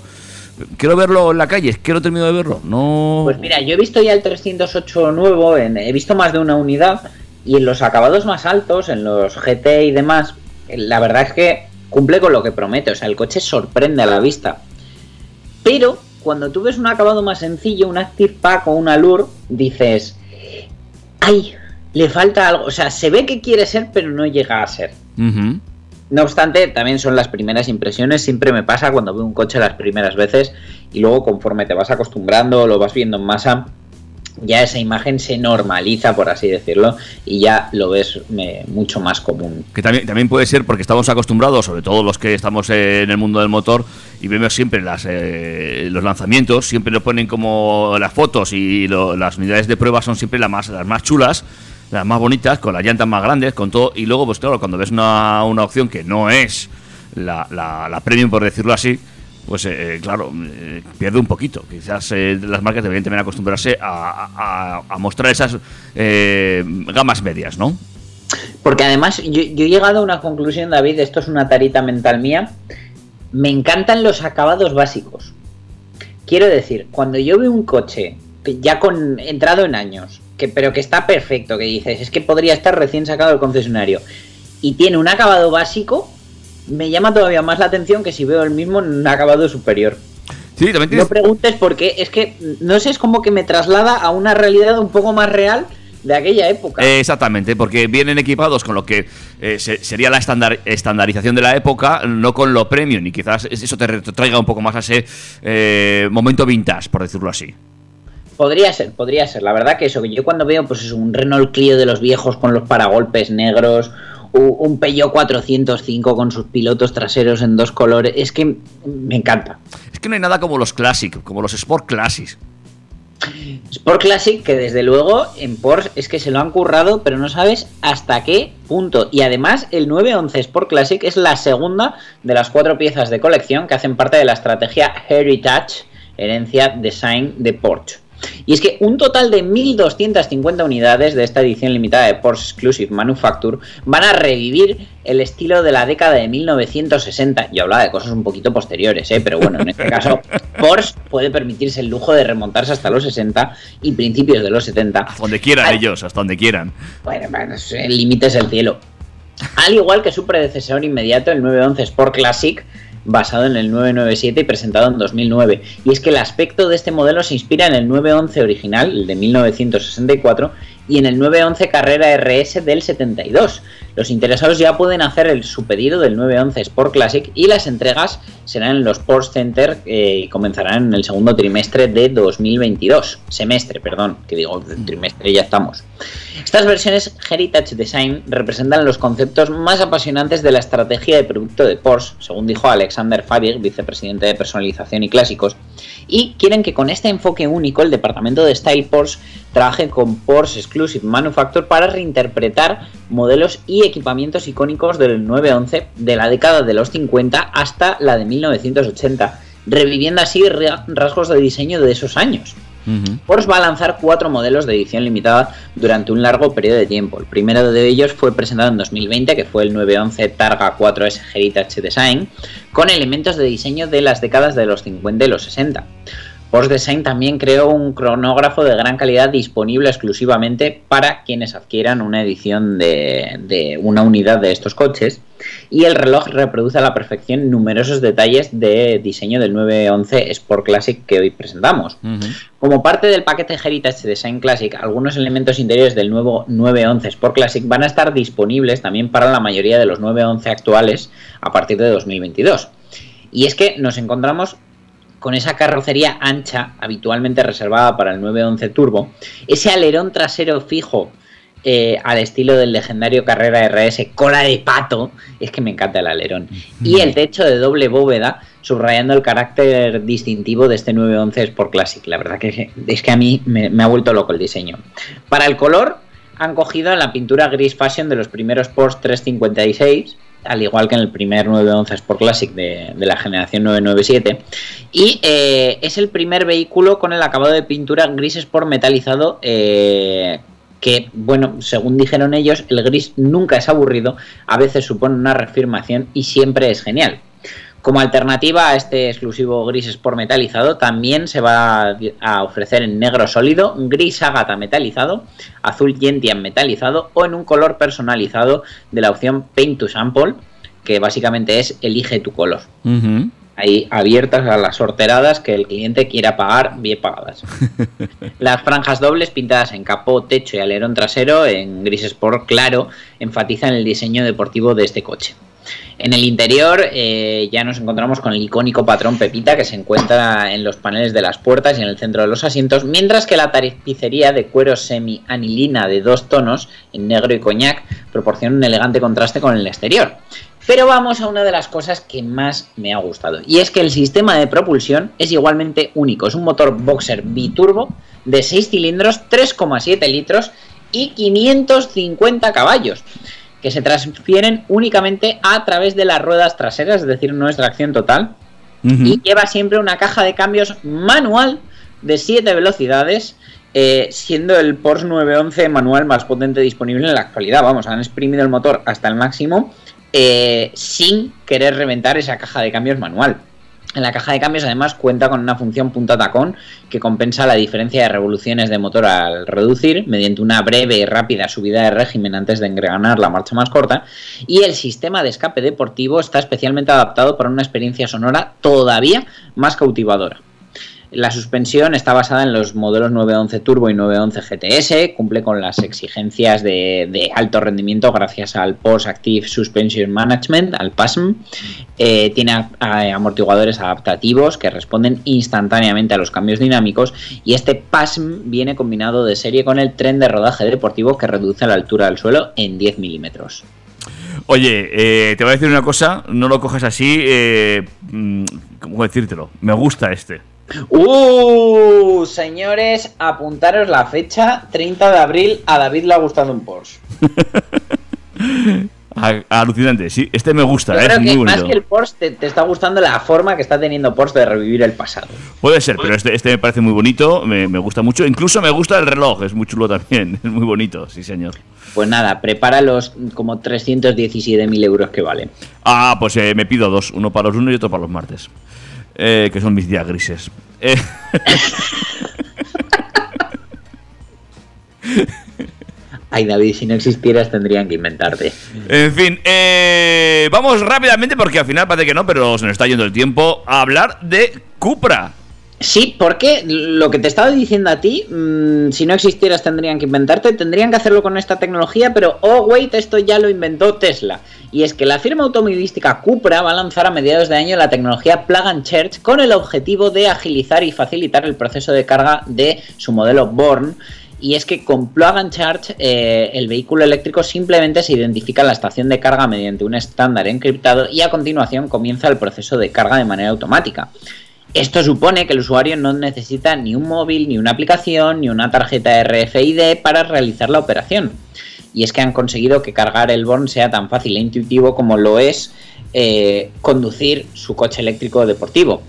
Quiero verlo en la calle, es que no termino de verlo. No. Pues mira, yo he visto ya el 308 nuevo, he visto más de una unidad y en los acabados más altos, en los GT y demás, la verdad es que cumple con lo que promete, o sea, el coche sorprende a la vista. Pero cuando tú ves un acabado más sencillo, un Active Pack o un Allure, dices, ay, le falta algo, o sea, se ve que quiere ser, pero no llega a ser. No obstante, también son las primeras impresiones. Siempre me pasa cuando veo un coche las primeras veces y luego conforme te vas acostumbrando, lo vas viendo en masa, ya esa imagen se normaliza, por así decirlo, y ya lo ves eh, mucho más común. Que también, también puede ser porque estamos acostumbrados, sobre todo los que estamos eh, en el mundo del motor, y vemos siempre las, eh, los lanzamientos, siempre nos ponen como las fotos y lo- las unidades de prueba son siempre las más, las más chulas, las más bonitas, con las llantas más grandes, con todo. Y luego, pues claro, cuando ves una, una opción que no es la, la, premium, por decirlo así, pues eh, claro, eh, pierde un poquito. Quizás eh, las marcas deberían también acostumbrarse a, a- a mostrar esas eh, gamas medias, ¿no? Porque además, yo, yo he llegado a una conclusión, David, esto es una tarita mental mía. Me encantan los acabados básicos. Quiero decir, cuando yo veo un coche ya con entrado en años, que, pero que está perfecto, que dices, es que podría estar recién sacado del concesionario, y tiene un acabado básico, me llama todavía más la atención que si veo el mismo en un acabado superior. Sí, también No preguntes por qué, es que no sé, es como que me traslada a una realidad un poco más real de aquella época. Eh, Exactamente, porque vienen equipados con lo que eh, se- sería la estándar- estandarización de la época, no con lo premium, y quizás eso te traiga un poco más a ese eh, momento vintage, por decirlo así. Podría ser, podría ser. La verdad que eso, que yo cuando veo pues eso, un Renault Clio de los viejos con los paragolpes negros, un Peugeot 405 con sus pilotos traseros en dos colores, es que me encanta. Es que no hay nada como los Classic, como los Sport Classics. Sport Classic que desde luego en Porsche es que se lo han currado, pero no sabes hasta qué punto. Y además el 911 Sport Classic es la segunda de las cuatro piezas de colección que hacen parte de la estrategia Heritage, herencia design de Porsche. Y es que un total de 1.250 unidades de esta edición limitada de Porsche Exclusive Manufacture van a revivir el estilo de la década de 1960. Yo hablaba de cosas un poquito posteriores, ¿eh? pero bueno, en este caso Porsche puede permitirse el lujo de remontarse hasta los 60 y principios de los 70. Hasta donde quieran ellos, hasta donde quieran. Bueno, bueno, el límite es el cielo. Al igual que su predecesor inmediato, el 911 Sport Classic, basado en el 997 y presentado en 2009. Y es que el aspecto de este modelo se inspira en el 911 original, el de 1964, y en el 911 Carrera RS del 72. Los interesados ya pueden hacer el, su pedido del 911 Sport Classic y las entregas serán en los Porsche Center eh, y comenzarán en el segundo trimestre de 2022. Semestre, perdón, que digo trimestre, ya estamos. Estas versiones Heritage Design representan los conceptos más apasionantes de la estrategia de producto de Porsche, según dijo Alexander Fabig, vicepresidente de personalización y clásicos, y quieren que con este enfoque único el departamento de Style Porsche trabaje con Porsche Exclusive Manufacture para reinterpretar modelos y equipamientos icónicos del 911 de la década de los 50 hasta la de 1980, reviviendo así ra- rasgos de diseño de esos años. Ujú. Porsche va a lanzar cuatro modelos de edición limitada durante un largo periodo de tiempo. El primero de ellos fue presentado en 2020, que fue el 911 Targa 4S Heritage Design, con elementos de diseño de las décadas de los 50 y los 60. Porsche Design también creó un cronógrafo de gran calidad disponible exclusivamente para quienes adquieran una edición de, de una unidad de estos coches. Y el reloj reproduce a la perfección numerosos detalles de diseño del 911 Sport Classic que hoy presentamos. Como parte del paquete Heritage Design Classic, algunos elementos interiores del nuevo 911 Sport Classic van a estar disponibles también para la mayoría de los 911 actuales a partir de 2022. Y es que nos encontramos con esa carrocería ancha, habitualmente reservada para el 911 Turbo, ese alerón trasero fijo eh, al estilo del legendario Carrera RS, cola de pato, es que me encanta el alerón, y el techo de doble bóveda, subrayando el carácter distintivo de este 911 Sport Classic. La verdad que es que a mí me, me ha vuelto loco el diseño. Para el color, han cogido la pintura gris fashion de los primeros Porsche 356, al igual que en el primer 911 Sport Classic de, de la generación 997. Y eh, es el primer vehículo con el acabado de pintura gris Sport metalizado. eh, que, bueno, según dijeron ellos, el gris nunca es aburrido, a veces supone una reafirmación y siempre es genial. Como alternativa a este exclusivo gris Sport metalizado, también se va a ofrecer en negro sólido, gris ágata metalizado, azul gentian metalizado o en un color personalizado de la opción Paint to Sample, que básicamente es elige tu color. Ahí abiertas a las sorteradas que el cliente quiera pagar, bien pagadas. Las franjas dobles pintadas en capó, techo y alerón trasero en gris sport claro enfatizan el diseño deportivo de este coche. En el interior eh, ya nos encontramos con el icónico patrón Pepita que se encuentra en los paneles de las puertas y en el centro de los asientos, mientras que la tapicería de cuero semi-anilina de dos tonos, en negro y coñac, proporciona un elegante contraste con el exterior. Pero vamos a una de las cosas que más me ha gustado. Y es que el sistema de propulsión es igualmente único. Es un motor boxer biturbo de 6 cilindros, 3,7 litros y 550 caballos. Que se transfieren únicamente a través de las ruedas traseras, es decir, no es tracción total. Y lleva siempre una caja de cambios manual de 7 velocidades. eh, siendo el Porsche 911 manual más potente disponible en la actualidad. Vamos, han exprimido el motor hasta el máximo eh, sin querer reventar esa caja de cambios manual. En la caja de cambios además cuenta con una función punta tacón que compensa la diferencia de revoluciones de motor al reducir mediante una breve y rápida subida de régimen antes de engrenar la marcha más corta y el sistema de escape deportivo está especialmente adaptado para una experiencia sonora todavía más cautivadora. La suspensión está basada en los modelos 911 Turbo y 911 GTS, cumple con las exigencias de, alto rendimiento gracias al Post Active Suspension Management, al PASM. Eh, tiene amortiguadores adaptativos que responden instantáneamente a los cambios dinámicos y este PASM viene combinado de serie con el tren de rodaje deportivo que reduce la altura del suelo en 10 milímetros. Oye, eh, te voy a decir una cosa, no lo cojas así, eh, mm, ¿cómo decírtelo? Me gusta este. ¡Uh! Señores, apuntaros la fecha, 30 de abril, a David le ha gustado un Porsche. A- alucinante, sí, este me gusta, Yo eh, creo es que muy más que el Porsche te, te está gustando la forma que está teniendo Porsche de revivir el pasado. Puede ser, pero este, este me parece muy bonito, me, me gusta mucho. Incluso me gusta el reloj, es muy chulo también, es muy bonito, sí señor. Pues nada, prepara los como 317.000 euros que valen. Ah, pues eh, me pido dos, uno para los lunes y otro para los martes, eh, que son mis días grises. Eh, Ay, David, si no existieras tendrían que inventarte. en fin, eh, vamos rápidamente, porque al final parece que no, pero se nos está yendo el tiempo, a hablar de Cupra. Sí, porque lo que te estaba diciendo a ti, mm, si no existieras tendrían que inventarte, tendrían que hacerlo con esta tecnología, pero oh wait, esto ya lo inventó Tesla. Y es que la firma automovilística Cupra va a lanzar a mediados de año la tecnología Plug and Charge con el objetivo de agilizar y facilitar el proceso de carga de su modelo Born. Y es que con Plug and Charge eh, el vehículo eléctrico simplemente se identifica en la estación de carga mediante un estándar encriptado y a continuación comienza el proceso de carga de manera automática. Esto supone que el usuario no necesita ni un móvil, ni una aplicación, ni una tarjeta RFID para realizar la operación. Y es que han conseguido que cargar el Born sea tan fácil e intuitivo como lo es eh, conducir su coche eléctrico deportivo.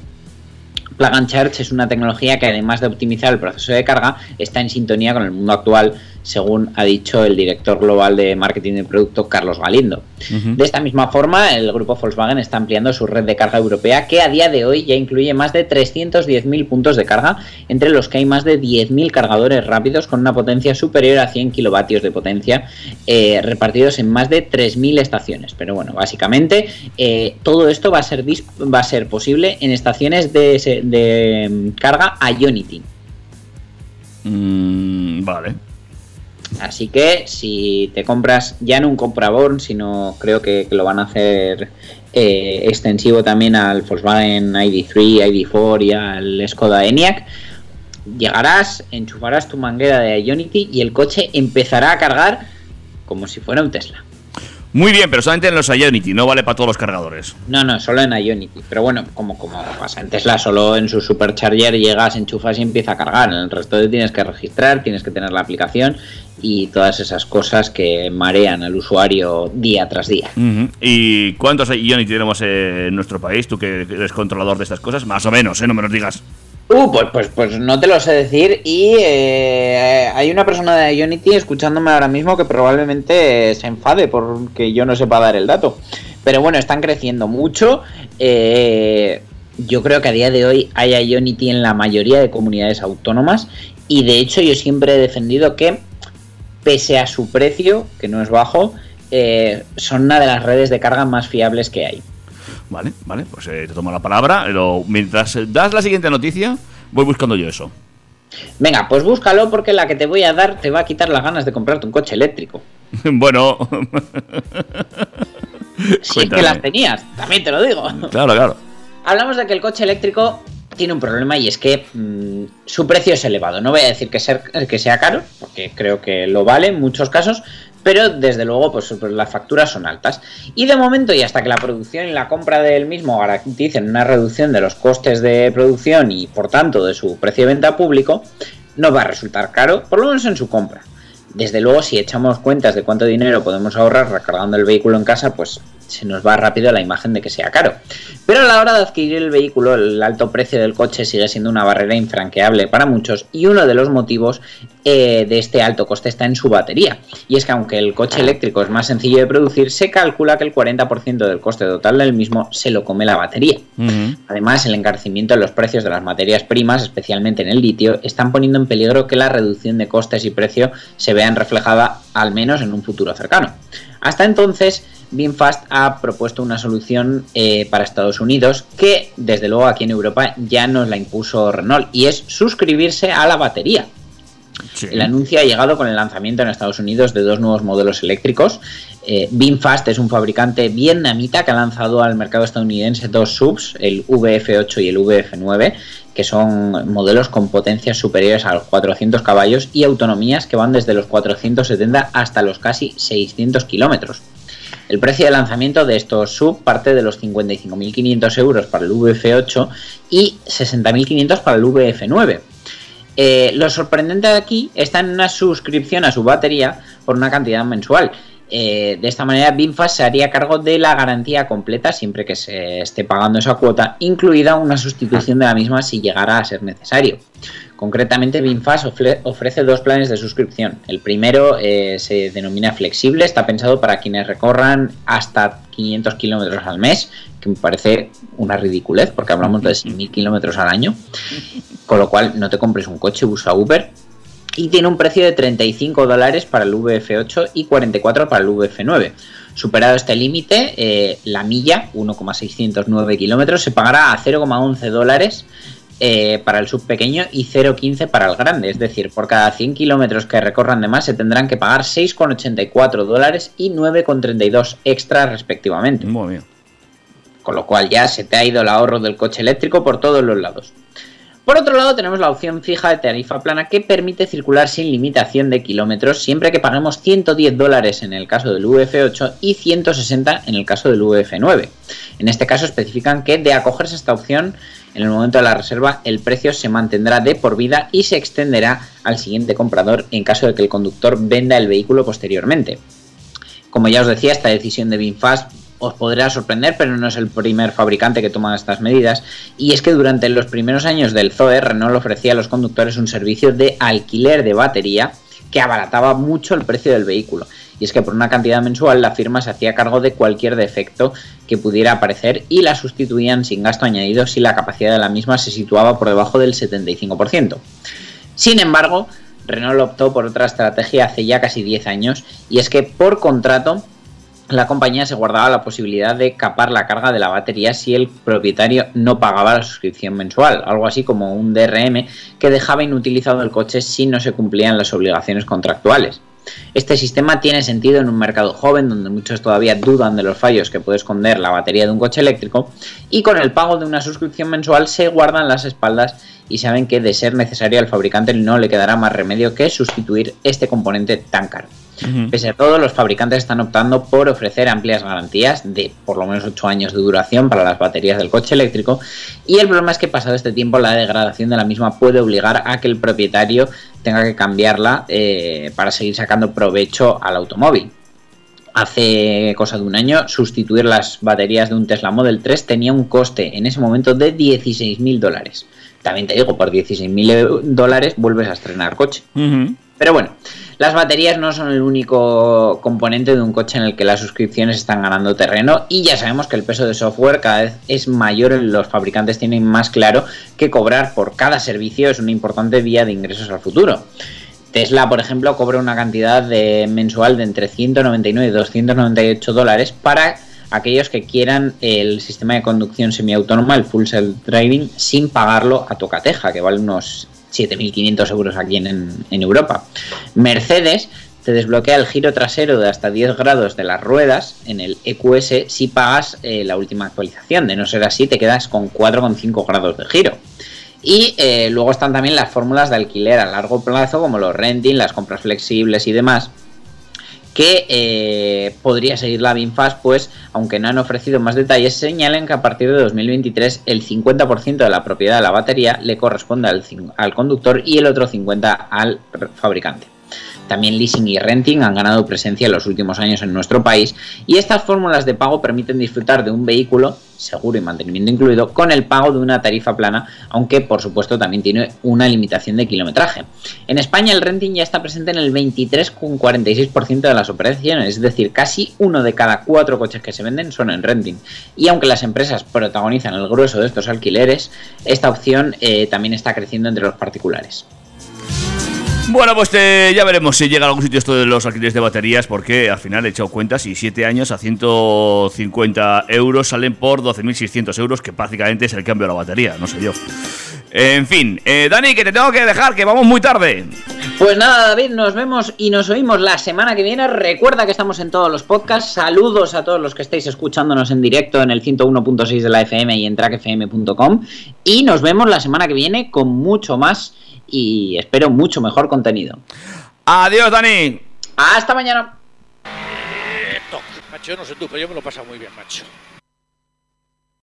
Plug and Charge es una tecnología que además de optimizar el proceso de carga, está en sintonía con el mundo actual, según ha dicho el director global de marketing de producto Carlos Galindo. De esta misma forma, el grupo Volkswagen está ampliando su red de carga europea que a día de hoy ya incluye más de 310.000 puntos de carga, entre los que hay más de 10.000 cargadores rápidos con una potencia superior a 100 kilovatios de potencia eh, repartidos en más de 3.000 estaciones. Pero bueno, básicamente eh, todo esto va a ser, dis- va a ser posible en estaciones de, de, mm, carga Ionity. Mm, vale. Así que si te compras ya no un Compraborn, sino creo que, lo van a hacer eh, extensivo también al Volkswagen ID3, ID4 y al Skoda Enyaq, llegarás, enchufarás tu manguera de Ionity y el coche empezará a cargar como si fuera un Tesla. Muy bien, pero solamente en los Ionity, no vale para todos los cargadores. No, no, solo en Ionity. Pero bueno, como, como pasa en Tesla, solo en su supercharger llegas, enchufas y empieza a cargar. En el resto te tienes que registrar, tienes que tener la aplicación y todas esas cosas que marean al usuario día tras día. ¿Y cuántos Ionity tenemos en nuestro país? Tú que eres controlador de estas cosas, más o menos, ¿eh? No me los digas. Uh, pues, pues, pues no te lo sé decir. Y eh, hay una persona de Ionity escuchándome ahora mismo que probablemente se enfade porque yo no sepa dar el dato. Pero bueno, están creciendo mucho. Eh, yo creo que a día de hoy hay Ionity en la mayoría de comunidades autónomas. Y de hecho, yo siempre he defendido que, pese a su precio, que no es bajo, eh, son una de las redes de carga más fiables que hay. Vale, vale, pues eh, te tomo la palabra. Pero mientras das la siguiente noticia, voy buscando yo eso. Venga, pues búscalo porque la que te voy a dar te va a quitar las ganas de comprarte un coche eléctrico. bueno. Si es que las tenías, también te lo digo. Claro, claro. Hablamos de que el coche eléctrico tiene un problema y es que mm, su precio es elevado. No voy a decir que, ser- que sea caro, porque creo que lo vale en muchos casos, pero desde luego pues, pues, las facturas son altas. Y de momento, y hasta que la producción y la compra del mismo garanticen una reducción de los costes de producción y por tanto de su precio de venta público, no va a resultar caro, por lo menos en su compra. Desde luego, si echamos cuentas de cuánto dinero podemos ahorrar recargando el vehículo en casa, pues se nos va rápido la imagen de que sea caro. Pero a la hora de adquirir el vehículo, el alto precio del coche sigue siendo una barrera infranqueable para muchos y uno de los motivos eh, de este alto coste está en su batería. Y es que aunque el coche eléctrico es más sencillo de producir, se calcula que el 40% del coste total del mismo se lo come la batería. Además, el encarecimiento de los precios de las materias primas, especialmente en el litio, están poniendo en peligro que la reducción de costes y precio se reflejada al menos en un futuro cercano. Hasta entonces, VinFast ha propuesto una solución eh, para Estados Unidos que, desde luego, aquí en Europa ya nos la impuso Renault y es suscribirse a la batería. El anuncio ha llegado con el lanzamiento en Estados Unidos de dos nuevos modelos eléctricos. Eh, VinFast es un fabricante vietnamita que ha lanzado al mercado estadounidense dos subs, el VF8 y el VF9, que son modelos con potencias superiores a los 400 caballos y autonomías que van desde los 470 hasta los casi 600 kilómetros. El precio de lanzamiento de estos sub parte de los 55.500 euros para el VF8 y 60.500 para el VF9. Eh, lo sorprendente de aquí está en una suscripción a su batería por una cantidad mensual. Eh, de esta manera, VinFast se haría cargo de la garantía completa siempre que se esté pagando esa cuota, incluida una sustitución de la misma si llegara a ser necesario. Concretamente, VinFast ofre- ofrece dos planes de suscripción. El primero eh, se denomina flexible, está pensado para quienes recorran hasta 500 kilómetros al mes, que me parece una ridiculez porque hablamos de 6.000 kilómetros al año. Con lo cual, no te compres un coche, usa Uber. Y tiene un precio de 35 dólares para el VF8 y 44 para el VF9. Superado este límite, eh, la milla, 1,609 kilómetros, se pagará a 0,11 dólares eh, para el sub pequeño y 0,15 para el grande. Es decir, por cada 100 kilómetros que recorran de más se tendrán que pagar 6,84 dólares y 9,32 extras respectivamente. Muy bien. Con lo cual ya se te ha ido el ahorro del coche eléctrico por todos los lados. Por otro lado, tenemos la opción fija de tarifa plana que permite circular sin limitación de kilómetros siempre que paguemos 110 dólares en el caso del VF8 y 160 en el caso del VF9. En este caso especifican que de acogerse a esta opción, en el momento de la reserva el precio se mantendrá de por vida y se extenderá al siguiente comprador en caso de que el conductor venda el vehículo posteriormente. Como ya os decía, esta decisión de VinFast os podrá sorprender, pero no es el primer fabricante que toma estas medidas. Y es que durante los primeros años del Zoe, Renault ofrecía a los conductores un servicio de alquiler de batería que abarataba mucho el precio del vehículo. Y es que por una cantidad mensual la firma se hacía cargo de cualquier defecto que pudiera aparecer y la sustituían sin gasto añadido si la capacidad de la misma se situaba por debajo del 75%. Sin embargo, Renault optó por otra estrategia hace ya casi 10 años y es que por contrato la compañía se guardaba la posibilidad de capar la carga de la batería si el propietario no pagaba la suscripción mensual, algo así como un DRM que dejaba inutilizado el coche si no se cumplían las obligaciones contractuales. Este sistema tiene sentido en un mercado joven donde muchos todavía dudan de los fallos que puede esconder la batería de un coche eléctrico y con el pago de una suscripción mensual se guardan las espaldas y saben que de ser necesario al fabricante no le quedará más remedio que sustituir este componente tan caro. Pese a todo, los fabricantes están optando por ofrecer amplias garantías de por lo menos 8 años de duración para las baterías del coche eléctrico y el problema es que pasado este tiempo la degradación de la misma puede obligar a que el propietario tenga que cambiarla eh, para seguir sacando provecho al automóvil. Hace cosa de un año, sustituir las baterías de un Tesla Model 3 tenía un coste en ese momento de 16.000 dólares. También te digo, por 16.000 dólares vuelves a estrenar coche. Pero bueno, las baterías no son el único componente de un coche en el que las suscripciones están ganando terreno y ya sabemos que el peso de software cada vez es mayor, los fabricantes tienen más claro que cobrar por cada servicio es una importante vía de ingresos al futuro. Tesla, por ejemplo, cobra una cantidad mensual de entre 199 y 298 dólares para aquellos que quieran el sistema de conducción semiautónoma, el Full Self Driving, sin pagarlo a tocateja, que vale unos 7.500 euros aquí en, en Europa. Mercedes te desbloquea el giro trasero de hasta 10 grados de las ruedas en el EQS si pagas eh, la última actualización. De no ser así, te quedas con 4,5 grados de giro. Y eh, luego están también las fórmulas de alquiler a largo plazo, como los renting, las compras flexibles y demás, que eh, podría seguir la BINFAS, pues aunque no han ofrecido más detalles, señalan que a partir de 2023 el 50% de la propiedad de la batería le corresponde al, al conductor y el otro 50% al fabricante. También leasing y renting han ganado presencia en los últimos años en nuestro país y estas fórmulas de pago permiten disfrutar de un vehículo, seguro y mantenimiento incluido, con el pago de una tarifa plana, aunque por supuesto también tiene una limitación de kilometraje. En España el renting ya está presente en el 23,46% de las operaciones, es decir, casi uno de cada cuatro coches que se venden son en renting. Y aunque las empresas protagonizan el grueso de estos alquileres, esta opción eh, también está creciendo entre los particulares. Bueno, pues eh, ya veremos si llega a algún sitio esto de los alquileres de baterías, porque al final he echado cuentas y 7 años a 150 euros salen por 12.600 euros, que prácticamente es el cambio de la batería, no sé yo. En fin, eh, Dani, que te tengo que dejar, que vamos muy tarde. Pues nada, David, nos vemos y nos oímos la semana que viene. Recuerda que estamos en todos los podcasts. Saludos a todos los que estáis escuchándonos en directo en el 101.6 de la FM y en trackfm.com. Y nos vemos la semana que viene con mucho más y espero mucho mejor contenido. Adiós, Dani. Hasta mañana. Macho, yo no sé tú, pero yo me lo he pasado muy bien, macho.